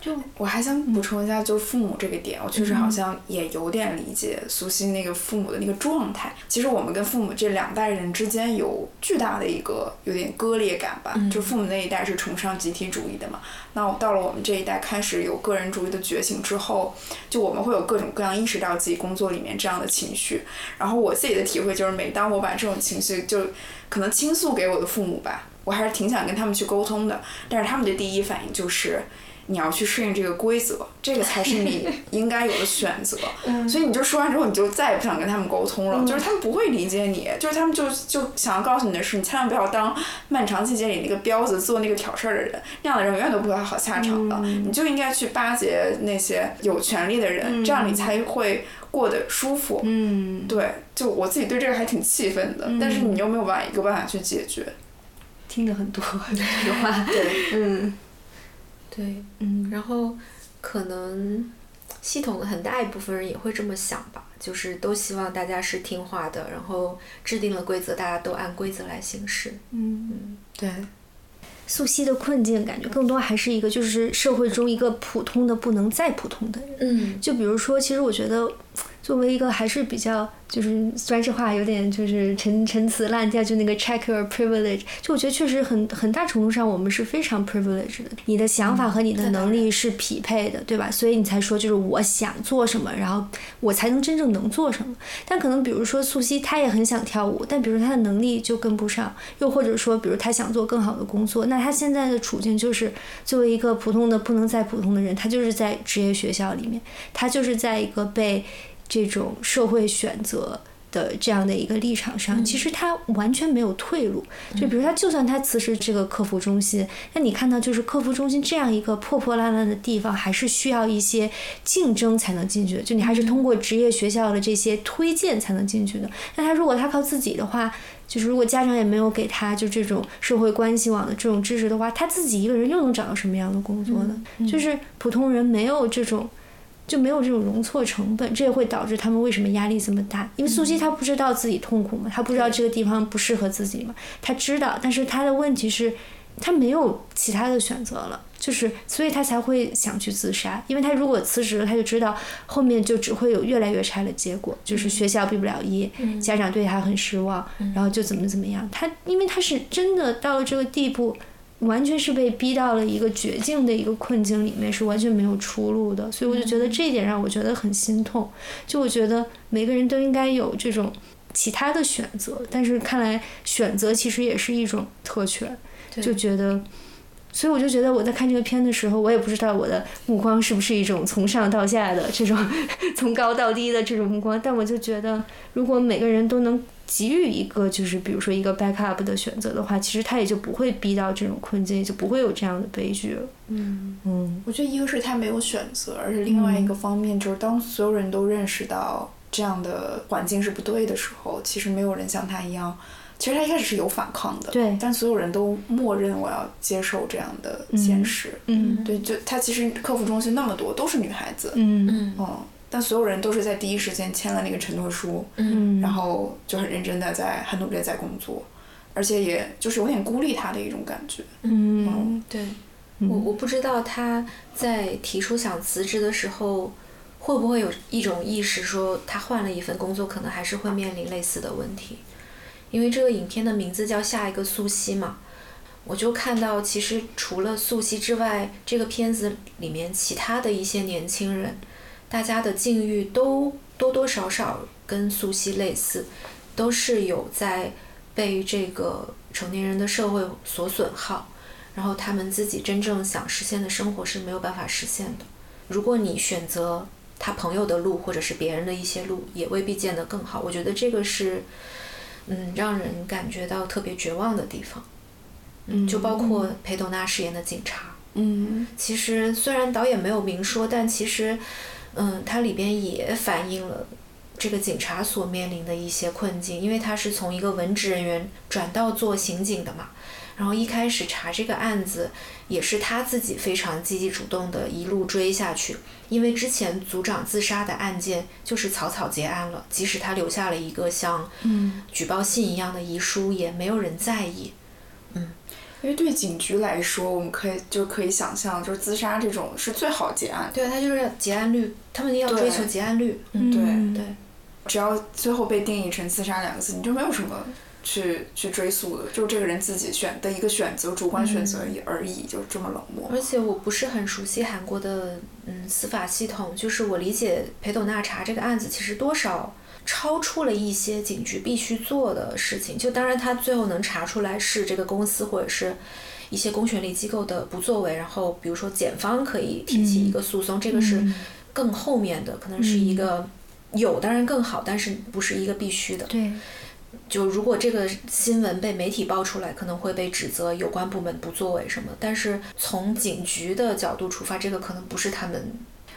就我还想补充一下，就父母这个点，我确实好像也有点理解苏西那个父母的那个状态。其实我们跟父母这两代人之间有巨大的一个有点割裂感吧。就父母那一代是崇尚集体主义的嘛，那我到了我们这一代开始有个人主义的觉醒之后，就我们会有各种各样意识到自己工作里面这样的情绪。然后我自己的体会就是，每当我把这种情绪就可能倾诉给我的父母吧，我还是挺想跟他们去沟通的，但是他们的第一反应就是。你要去适应这个规则，这个才是你应该有的选择。所以你就说完之后，你就再也不想跟他们沟通了，就是他们不会理解你，就是他们就就想要告诉你的是，你千万不要当漫长季节里那个彪子做那个挑事儿的人，那样的人永远都不会有好下场的。你就应该去巴结那些有权利的人，这样你才会过得舒服。嗯，对，就我自己对这个还挺气愤的，但是你又没有办法一个办法去解决。听得很多 这句话。对，嗯对，嗯然后可能系统的很大一部分人也会这么想吧，就是都希望大家是听话的，然后制定了规则，大家都按规则来行事。嗯。对，素汐的困境感觉更多还是一个，就是社会中一个普通的不能再普通的人。嗯就比如说，其实我觉得，作为一个还是比较，就是虽然这话有点就是陈陈词滥调，就那个 check your privilege，就我觉得确实很很大程度上我们是非常 privileged 的，你的想法和你的能力是匹配的，对吧？所以你才说就是我想做什么，然后我才能真正能做什么。但可能比如说素汐，她也很想跳舞，但比如她的能力就跟不上，又或者说，比如她想做更好的工作，那她现在的处境就是作为一个普通的不能再普通的人，她就是在职业学校里面，她就是在一个被这种社会选择。的这样的一个立场上，其实他完全没有退路。就比如他，就算他辞职这个客服中心，那你看到就是客服中心这样一个破破烂烂的地方，还是需要一些竞争才能进去的。就你还是通过职业学校的这些推荐才能进去的。那他如果他靠自己的话，就是如果家长也没有给他就这种社会关系网的这种支持的话，他自己一个人又能找到什么样的工作呢？就是普通人没有这种。就没有这种容错成本，这也会导致他们为什么压力这么大？因为素汐她不知道自己痛苦嘛，她不知道这个地方不适合自己嘛，她知道，但是她的问题是，她没有其他的选择了，就是所以她才会想去自杀，因为她如果辞职了，她就知道后面就只会有越来越差的结果，就是学校毕不了业，家长对她很失望，然后就怎么怎么样，她因为她是真的到了这个地步。完全是被逼到了一个绝境的一个困境里面，是完全没有出路的。所以我就觉得这一点让我觉得很心痛。就我觉得每个人都应该有这种其他的选择。但是看来选择其实也是一种特权，就觉得。所以我就觉得我在看这个片的时候，我也不知道我的目光是不是一种从上到下的这种 从高到低的这种目光，但我就觉得，如果每个人都能给予一个，就是比如说一个 backup 的选择的话，其实他也就不会逼到这种困境，就不会有这样的悲剧了。嗯嗯，我觉得一个是他没有选择，而且另外一个方面就是当所有人都认识到这样的环境是不对的时候，其实没有人像他一样。其实他一开始是有反抗的，对，但所有人都默认我要接受这样的现实，嗯，对，就他其实客服中心那么多都是女孩子，嗯嗯，但所有人都是在第一时间签了那个承诺书，嗯，然后就很认真的在很努力的在工作，而且也就是有点孤立他的一种感觉，嗯，对，我我不知道他在提出想辞职的时候，会不会有一种意识说他换了一份工作，可能还是会面临类似的问题。因为这个影片的名字叫下一个素汐嘛，我就看到其实除了素汐之外，这个片子里面其他的一些年轻人，大家的境遇都多多少少跟素汐类似，都是有在被这个成年人的社会所损耗，然后他们自己真正想实现的生活是没有办法实现的。如果你选择他朋友的路，或者是别人的一些路，也未必见得更好。我觉得这个是。嗯，让人感觉到特别绝望的地方，嗯，就包括裴斗娜饰演的警察，嗯，其实虽然导演没有明说，但其实，嗯，它里边也反映了这个警察所面临的一些困境，因为他是从一个文职人员转到做刑警的嘛。然后一开始查这个案子，也是他自己非常积极主动的一路追下去。因为之前组长自杀的案件就是草草结案了，即使他留下了一个像举报信一样的遗书，也没有人在意。嗯，因为对警局来说，我们可以就可以想象，就是自杀这种是最好结案。对，他就是结案率，他们要追求结案率。嗯，对对，只要最后被定义成自杀两个字，你就没有什么。去去追溯的，就是这个人自己选的一个选择，主观选择而已，就这么冷漠。而且我不是很熟悉韩国的嗯司法系统，就是我理解裴斗娜查这个案子，其实多少超出了一些警局必须做的事情。就当然他最后能查出来是这个公司或者是一些公权力机构的不作为，然后比如说检方可以提起一个诉讼，这个是更后面的，可能是一个有当然更好，但是不是一个必须的。对。就如果这个新闻被媒体爆出来，可能会被指责有关部门不作为什么。但是从警局的角度出发，这个可能不是他们。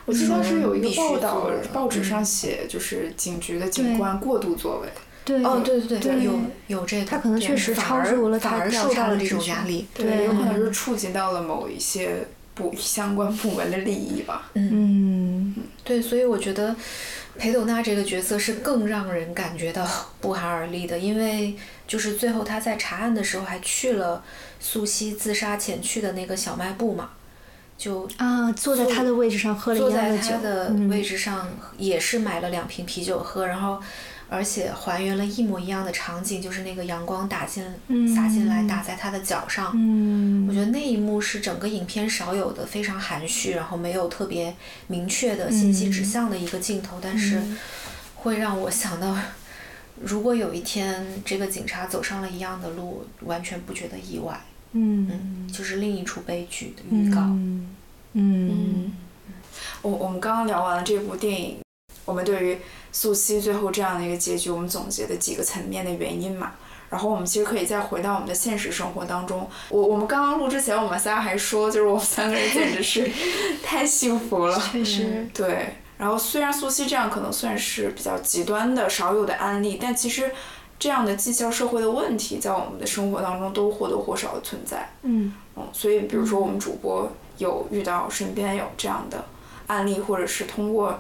我记得当时有一个报道，报纸上写，就是警局的警官过度作为。对，哦，对对对，有有这个。他可能确实超出了他受到了这种压力。对，有可能是触及到了某一些部相关部门的利益吧。嗯，对，所以我觉得。裴斗娜这个角色是更让人感觉到不寒而栗的，因为就是最后他在查案的时候还去了素汐自杀前去的那个小卖部嘛，就啊坐在他的位置上喝了一样的酒，坐在他的位置上也是买了两瓶啤酒喝，然后。而且还原了一模一样的场景，就是那个阳光打进、洒进来，打在他的脚上。嗯，我觉得那一幕是整个影片少有的非常含蓄，然后没有特别明确的信息指向的一个镜头，但是会让我想到，如果有一天这个警察走上了一样的路，完全不觉得意外。嗯，就是另一出悲剧的预告。嗯，我我们刚刚聊完了这部电影，我们对于。素汐最后这样的一个结局，我们总结的几个层面的原因嘛，然后我们其实可以再回到我们的现实生活当中。我我们刚刚录之前，我们仨还说，就是我们三个人简直是 太幸福了。确实。对，然后虽然素汐这样可能算是比较极端的少有的案例，但其实这样的绩效社会的问题，在我们的生活当中都或多或少的存在。嗯。嗯，所以比如说我们主播有遇到身边有这样的案例，或者是通过。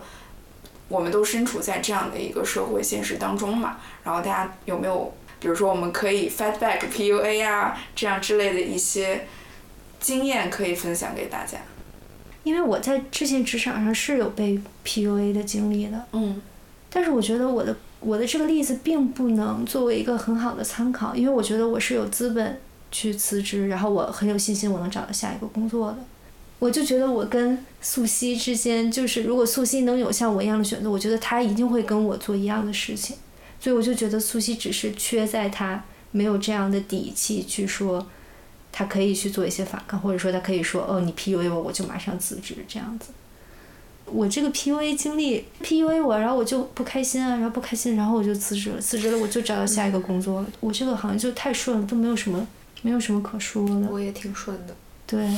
我们都身处在这样的一个社会现实当中嘛，然后大家有没有，比如说我们可以 fight back PUA 啊，这样之类的一些经验可以分享给大家。因为我在之前职场上是有被 PUA 的经历的，嗯，但是我觉得我的我的这个例子并不能作为一个很好的参考，因为我觉得我是有资本去辞职，然后我很有信心我能找到下一个工作的。我就觉得我跟素汐之间，就是如果素汐能有像我一样的选择，我觉得她一定会跟我做一样的事情。所以我就觉得素汐只是缺在他没有这样的底气去说，他可以去做一些反抗，或者说他可以说哦你 PUA 我我就马上辞职这样子。我这个 PUA 经历 PUA 我，然后我就不开心啊，然后不开心，然后我就辞职了，辞职了我就找到下一个工作了。我这个好像就太顺了，都没有什么没有什么可说的。我也挺顺的，对，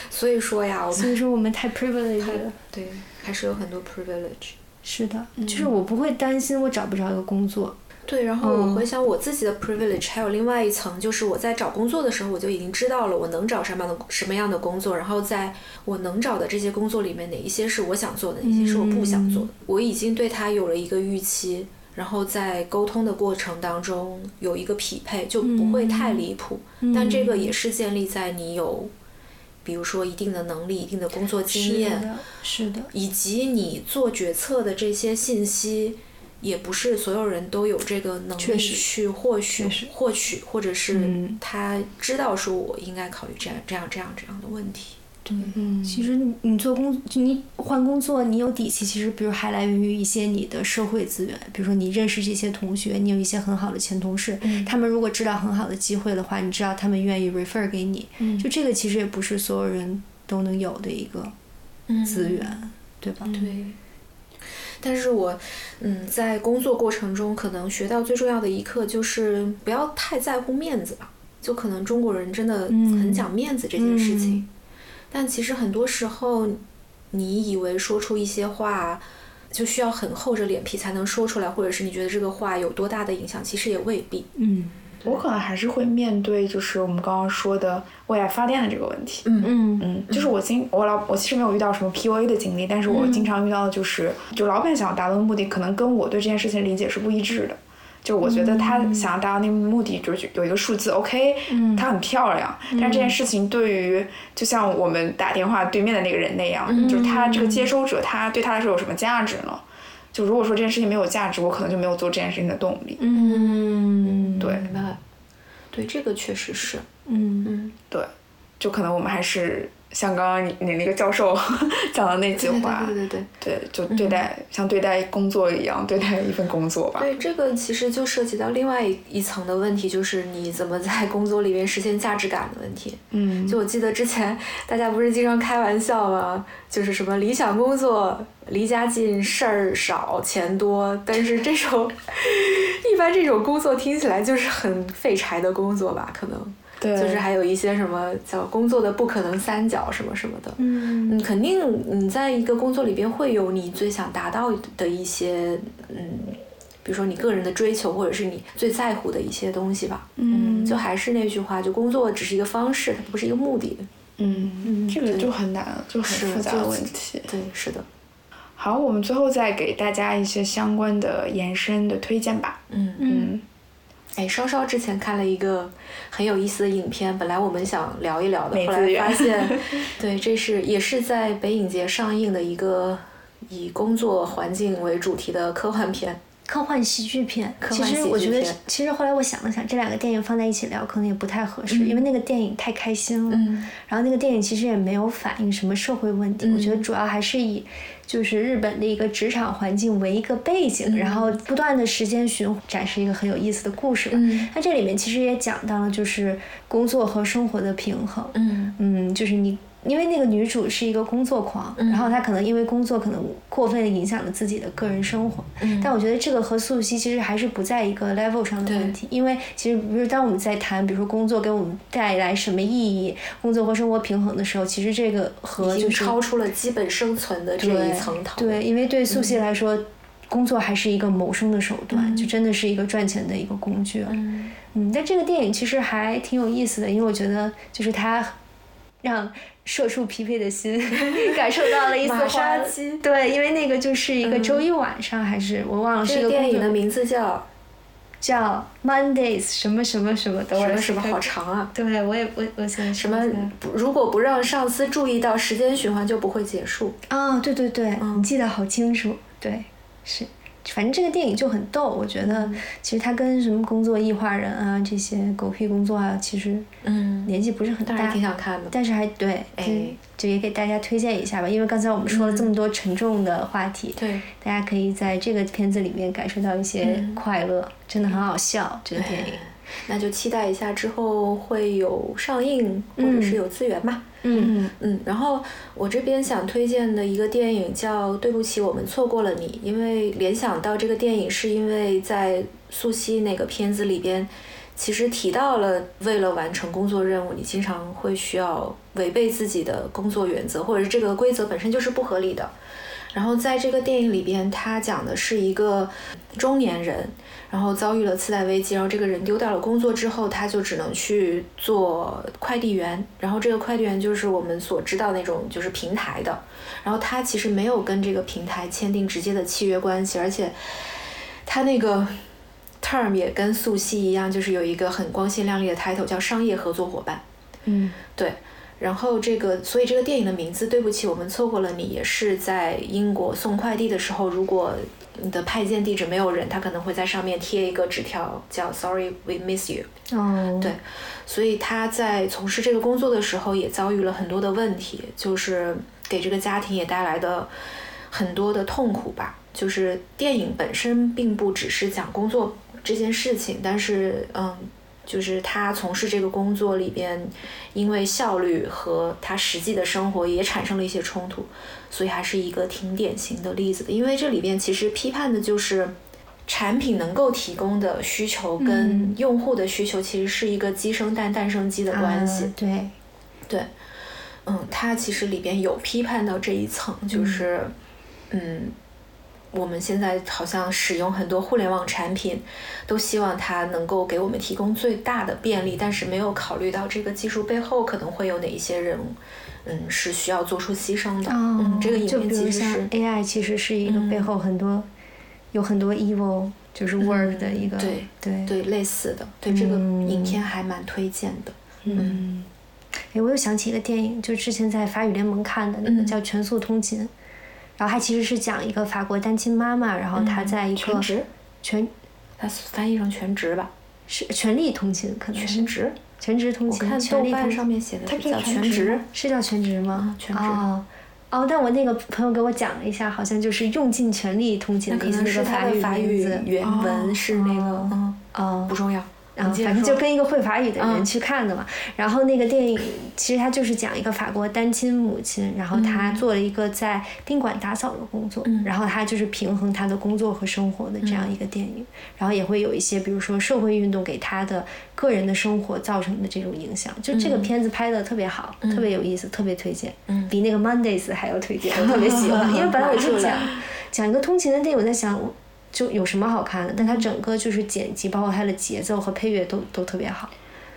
所以说呀，我们所以说我们太 privileged 了。对还是有很多 privilege。是的，就是我不会担心我找不着一个工作。对，然后嗯我回想我自己的 privilege，还有另外一层，就是我在找工作的时候，我就已经知道了我能找什么样的什么样的工作，然后在我能找的这些工作里面，哪一些是我想做的，哪些是我不想做的，我已经对他有了一个预期，然后在沟通的过程当中有一个匹配，就不会太离谱。但这个也是建立在你有，比如说一定的能力、一定的工作经验，是的，是的，以及你做决策的这些信息，也不是所有人都有这个能力去获取、获取，或者是嗯。他知道说我应该考虑这样、这样、这样、这样的问题。对。嗯其实你你做工，就你换工作，你有底气，其实比如还来源于一些你的社会资源，比如说你认识这些同学，你有一些很好的前同事，嗯他们如果知道很好的机会的话，你知道他们愿意 refer 给你，嗯就这个其实也不是所有人都能有的一个资源，对吧？对。但是我，嗯，在工作过程中，可能学到最重要的一课就是不要太在乎面子吧。就可能中国人真的很讲面子这件事情，嗯但其实很多时候，你以为说出一些话，就需要很厚着脸皮才能说出来，或者是你觉得这个话有多大的影响，其实也未必。嗯我可能还是会面对，就是我们刚刚说的为爱发电的这个问题。嗯嗯嗯，就是我经我老我其实没有遇到什么 PUA 的经历，但是我经常遇到的就是，就老板想要达到的目的，可能跟我对这件事情的理解是不一致的。就我觉得他想要达到那个目的，就是有一个数字，OK，嗯。它很漂亮，但是这件事情对于就像我们打电话对面的那个人那样，就是他这个接收者，他对他来说有什么价值呢？就如果说这件事情没有价值，我可能就没有做这件事情的动力。嗯，对。明白。对，这个确实是。嗯。嗯，对，就可能我们还是像刚刚你你那个教授 讲的那句话，对对对对。对，就对待、像对待工作一样对待一份工作吧。对，这个其实就涉及到另外一一层的问题，就是你怎么在工作里面实现价值感的问题。嗯，就我记得之前大家不是经常开玩笑吗？就是什么理想工作离家近，事儿少，钱多。但是这种 一般这种工作听起来就是很废柴的工作吧？可能对，就是还有一些什么叫工作的不可能三角什么什么的。嗯嗯，肯定你在一个工作里边会有你最想达到的一些，嗯，比如说你个人的追求，或者是你最在乎的一些东西吧。嗯就还是那句话，就工作只是一个方式，它不是一个目的。嗯，这个就很难，就很是复杂的问题。对，是的。好，我们最后再给大家一些相关的延伸的推荐吧。嗯嗯哎，稍稍之前看了一个很有意思的影片，本来我们想聊一聊的，后来发现，对，这是也是在北影节上映的一个以工作环境为主题的科幻片。科幻喜剧片，其科幻喜剧实我觉得，其实后来我想了想，这两个电影放在一起聊可能也不太合适，因为那个电影太开心了，嗯。然后那个电影其实也没有反映什么社会问题，我觉得主要还是以就是日本的一个职场环境为一个背景，然后不断的时间循环，展示一个很有意思的故事吧。嗯。那这里面其实也讲到了就是工作和生活的平衡，嗯。嗯，就是你，因为那个女主是一个工作狂，然后她可能因为工作可能过分的影响了自己的个人生活。嗯但我觉得这个和素汐其实还是不在一个 level 上的问题，因为其实比如当我们在谈，比如说工作给我们带来什么意义，工作和生活平衡的时候，其实这个和就是超出了基本生存的这一层讨论。对，因为对素汐来说。工作还是一个谋生的手段，就真的是一个赚钱的一个工具。嗯嗯，但这个电影其实还挺有意思的，因为我觉得就是它让社畜疲惫的心 感受到了一丝马杀欢乐鸡对，因为那个就是一个周一晚上，还是我忘了是一这个电影的名字叫叫 Mondays 什么什么什么的，什我么什么好长啊？对，我也我我现在什么如果不让上司注意到，时间循环就不会结束。哦，对对对，你记得好清楚，对，是。反正这个电影就很逗，我觉得其实它跟什么工作异化人啊这些狗屁工作啊，其实嗯年纪不是很大。但是挺想看的。但是还对，哎就就也给大家推荐一下吧，因为刚才我们说了这么多沉重的话题，对，大家可以在这个片子里面感受到一些嗯快乐，真的很好笑。这个电影，那就期待一下之后会有上映或者是有资源吧。嗯嗯嗯，然后我这边想推荐的一个电影叫《对不起，我们错过了你》，因为联想到这个电影，是因为在素汐那个片子里边，其实提到了为了完成工作任务，你经常会需要违背自己的工作原则，或者是这个规则本身就是不合理的。然后在这个电影里边，他讲的是一个中年人，然后遭遇了次贷危机，然后这个人丢掉了工作之后，他就只能去做快递员。然后这个快递员就是我们所知道那种就是平台的，然后他其实没有跟这个平台签订直接的契约关系，而且他那个 term 也跟素汐一样，就是有一个很光鲜亮丽的 title 叫商业合作伙伴。嗯对，然后这个，所以这个电影的名字，对不起，我们错过了你，也是在英国送快递的时候，如果你的派件地址没有人，他可能会在上面贴一个纸条，叫 “Sorry, we miss you”。哦，对，所以他在从事这个工作的时候，也遭遇了很多的问题，就是给这个家庭也带来的很多的痛苦吧。就是电影本身并不只是讲工作这件事情，但是嗯，就是他从事这个工作里边，因为效率和他实际的生活也产生了一些冲突，所以还是一个挺典型的例子的。因为这里边其实批判的就是。产品能够提供的需求跟嗯用户的需求其实是一个鸡生蛋，蛋生鸡的关系。啊对，对，嗯，他其实里边有批判到这一层，就是，嗯，我们现在好像使用很多互联网产品，都希望它能够给我们提供最大的便利，但是没有考虑到这个技术背后可能会有哪一些人，嗯，是需要做出牺牲的。哦嗯，这个影片其实是 AI，其实是一个背后很多、有很多 evil 就是 word 的一个、对对。对类似的，对这个嗯。影片还蛮推荐的。嗯，哎，我又想起一个电影，就之前在法语联盟看的那个嗯。叫《全速通勤》，然后它其实是讲一个法国单亲妈妈，然后她在一个全职全它翻译成全职吧，是全力通勤，可能是全职。全职通勤，我看豆瓣上面写的叫叫全职是叫全职吗？全职哦。哦，但我那个朋友给我讲了一下，好像就是用尽全力通勤那可的意思，那能是它个法语的法语。原文是那个，哦嗯，哦不重要。然后反正就跟一个会法语的人嗯去看的嘛。然后那个电影其实它就是讲一个法国单亲母亲，然后她做了一个在宾馆打扫的工作，嗯然后她就是平衡她的工作和生活的这样一个电影。然后也会有一些比如说社会运动给她的个人的生活造成的这种影响。就这个片子拍的特别好，特别有意思，特别推荐。嗯比那个 Mondays 还要推荐，我特别喜欢，因为本来我就讲 讲一个通勤的电影，我在想。就有什么好看的？但它整个就是剪辑，包括它的节奏和配乐都都特别好。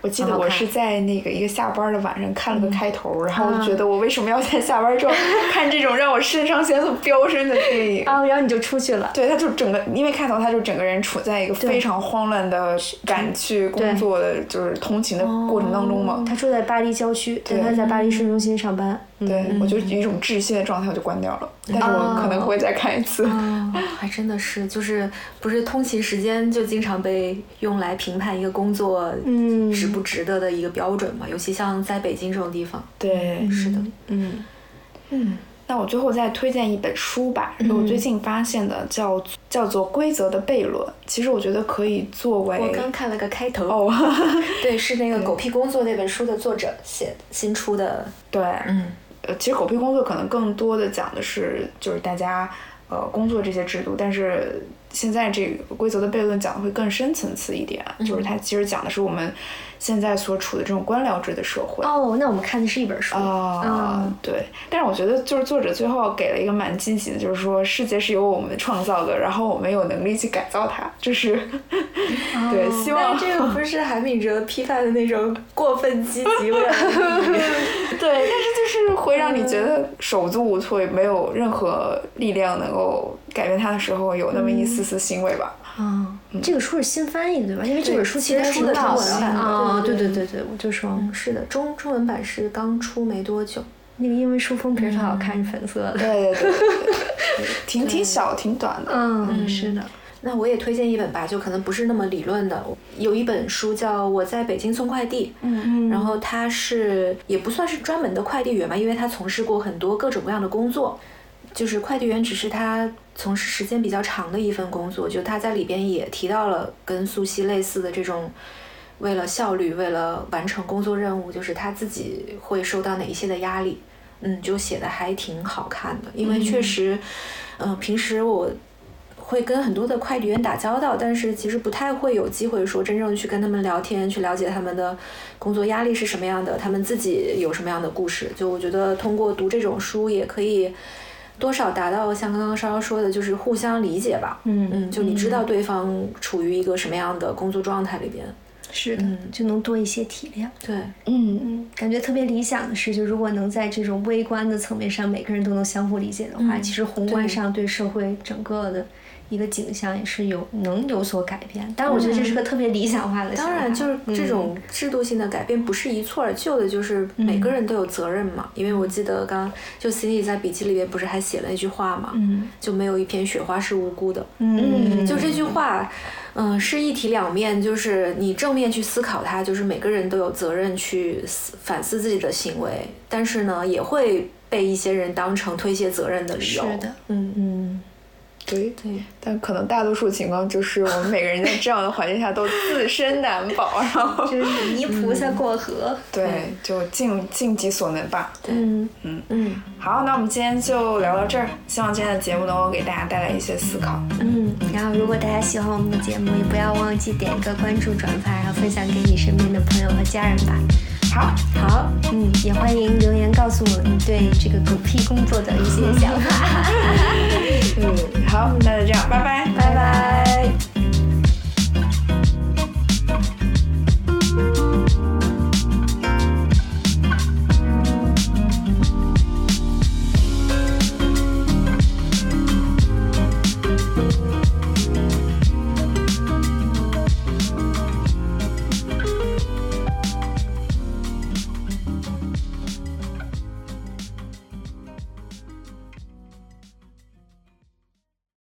我记得我是在那个一个下班的晚上看了个开头，然后我啊就觉得我为什么要在下班之后 看这种让我肾上腺素飙升的电影？啊，然后你就出去了。对，他就整个，因为开头他就整个人处在一个非常慌乱的赶去工作的，就是通勤的过程当中嘛。他住在巴黎郊区，但他在巴黎市中心上班。嗯对，我就有一种窒息的状态，我就关掉了。但是我可能会再看一次。哦，还真的是，就是不是通勤时间就经常被用来评判一个工作嗯值不值得的一个标准嘛？尤其像在北京这种地方。对，是的，嗯嗯那我最后再推荐一本书吧，是我最近发现的，叫叫做《规则的悖论》。其实我觉得可以作为我刚看了个开头，哦，对，是那个 《狗屁工作》那本书的作者写新出的，对，嗯呃，其实狗屁工作可能更多的讲的是就是大家呃工作这些制度，但是现在这个规则的悖论讲的会更深层次一点，就是它其实讲的是我们现在所处的这种官僚制的社会。哦，那我们看的是一本书。啊、嗯对，但是我觉得就是作者最后给了一个蛮积极的，就是说世界是由我们创造的，然后我们有能力去改造它，就是 对，希望这个不是韩敏哲批判的那种过分积极，为了 对，但是就是会让你觉得手足无措，没有任何力量能够改变它的时候，有那么一丝丝欣慰吧。啊，这个书是新翻译的对吧？因为这本书其实新出的中文版啊。对对对对我就说是的，中中文版是刚出没多久。那个英文书封皮儿特好看，是粉色的。对对对。挺挺小，挺短的。嗯，是的。那我也推荐一本吧，就可能不是那么理论的，有一本书叫《我在北京送快递》，嗯嗯，然后他是也不算是专门的快递员吧，因为他从事过很多各种各样的工作，就是快递员只是他从事时间比较长的一份工作，就他在里边也提到了跟苏西类似的这种。为了效率，为了完成工作任务，就是他自己会受到哪一些的压力，嗯，就写的还挺好看的。因为确实，嗯、平时我会跟很多的快递员打交道，但是其实不太会有机会说真正去跟他们聊天，去了解他们的工作压力是什么样的，他们自己有什么样的故事。就我觉得通过读这种书，也可以多少达到像刚刚稍稍说的，就是互相理解吧。嗯嗯，就你知道对方处于一个什么样的工作状态里边。是的，嗯。就能多一些体谅。对，嗯，嗯，感觉特别理想的是，就如果能在这种微观的层面上，每个人都能相互理解的话，嗯。其实宏观上对社会整个的一个景象也是有能有所改变。但是，我觉得这是个特别理想化的想法。当然，就是这种制度性的改变不是一蹴而就的，就是每个人都有责任嘛。因为我记得刚就 Cindy 在笔记里面不是还写了一句话嘛，嗯就没有一片雪花是无辜的。嗯，就这句话，嗯、是一体两面，就是你正面去思考它，就是每个人都有责任去思反思自己的行为，但是呢，也会被一些人当成推卸责任的理由。是的，嗯，嗯，对。对，但可能大多数情况就是我们每个人在这样的环境下都自身难保，然后就是泥菩萨过河。对，就尽尽己所能吧。嗯，嗯，好，那我们今天就聊到这儿，希望今天的节目能够给大家带来一些思考。嗯，然后如果大家喜欢我们的节目，也不要忘记点一个关注、转发，然后分享给你身边的朋友和家人吧。好，好，嗯，也欢迎留言告诉我你对这个狗屁工作的一些想法。嗯，好，那就这样，拜拜，拜拜。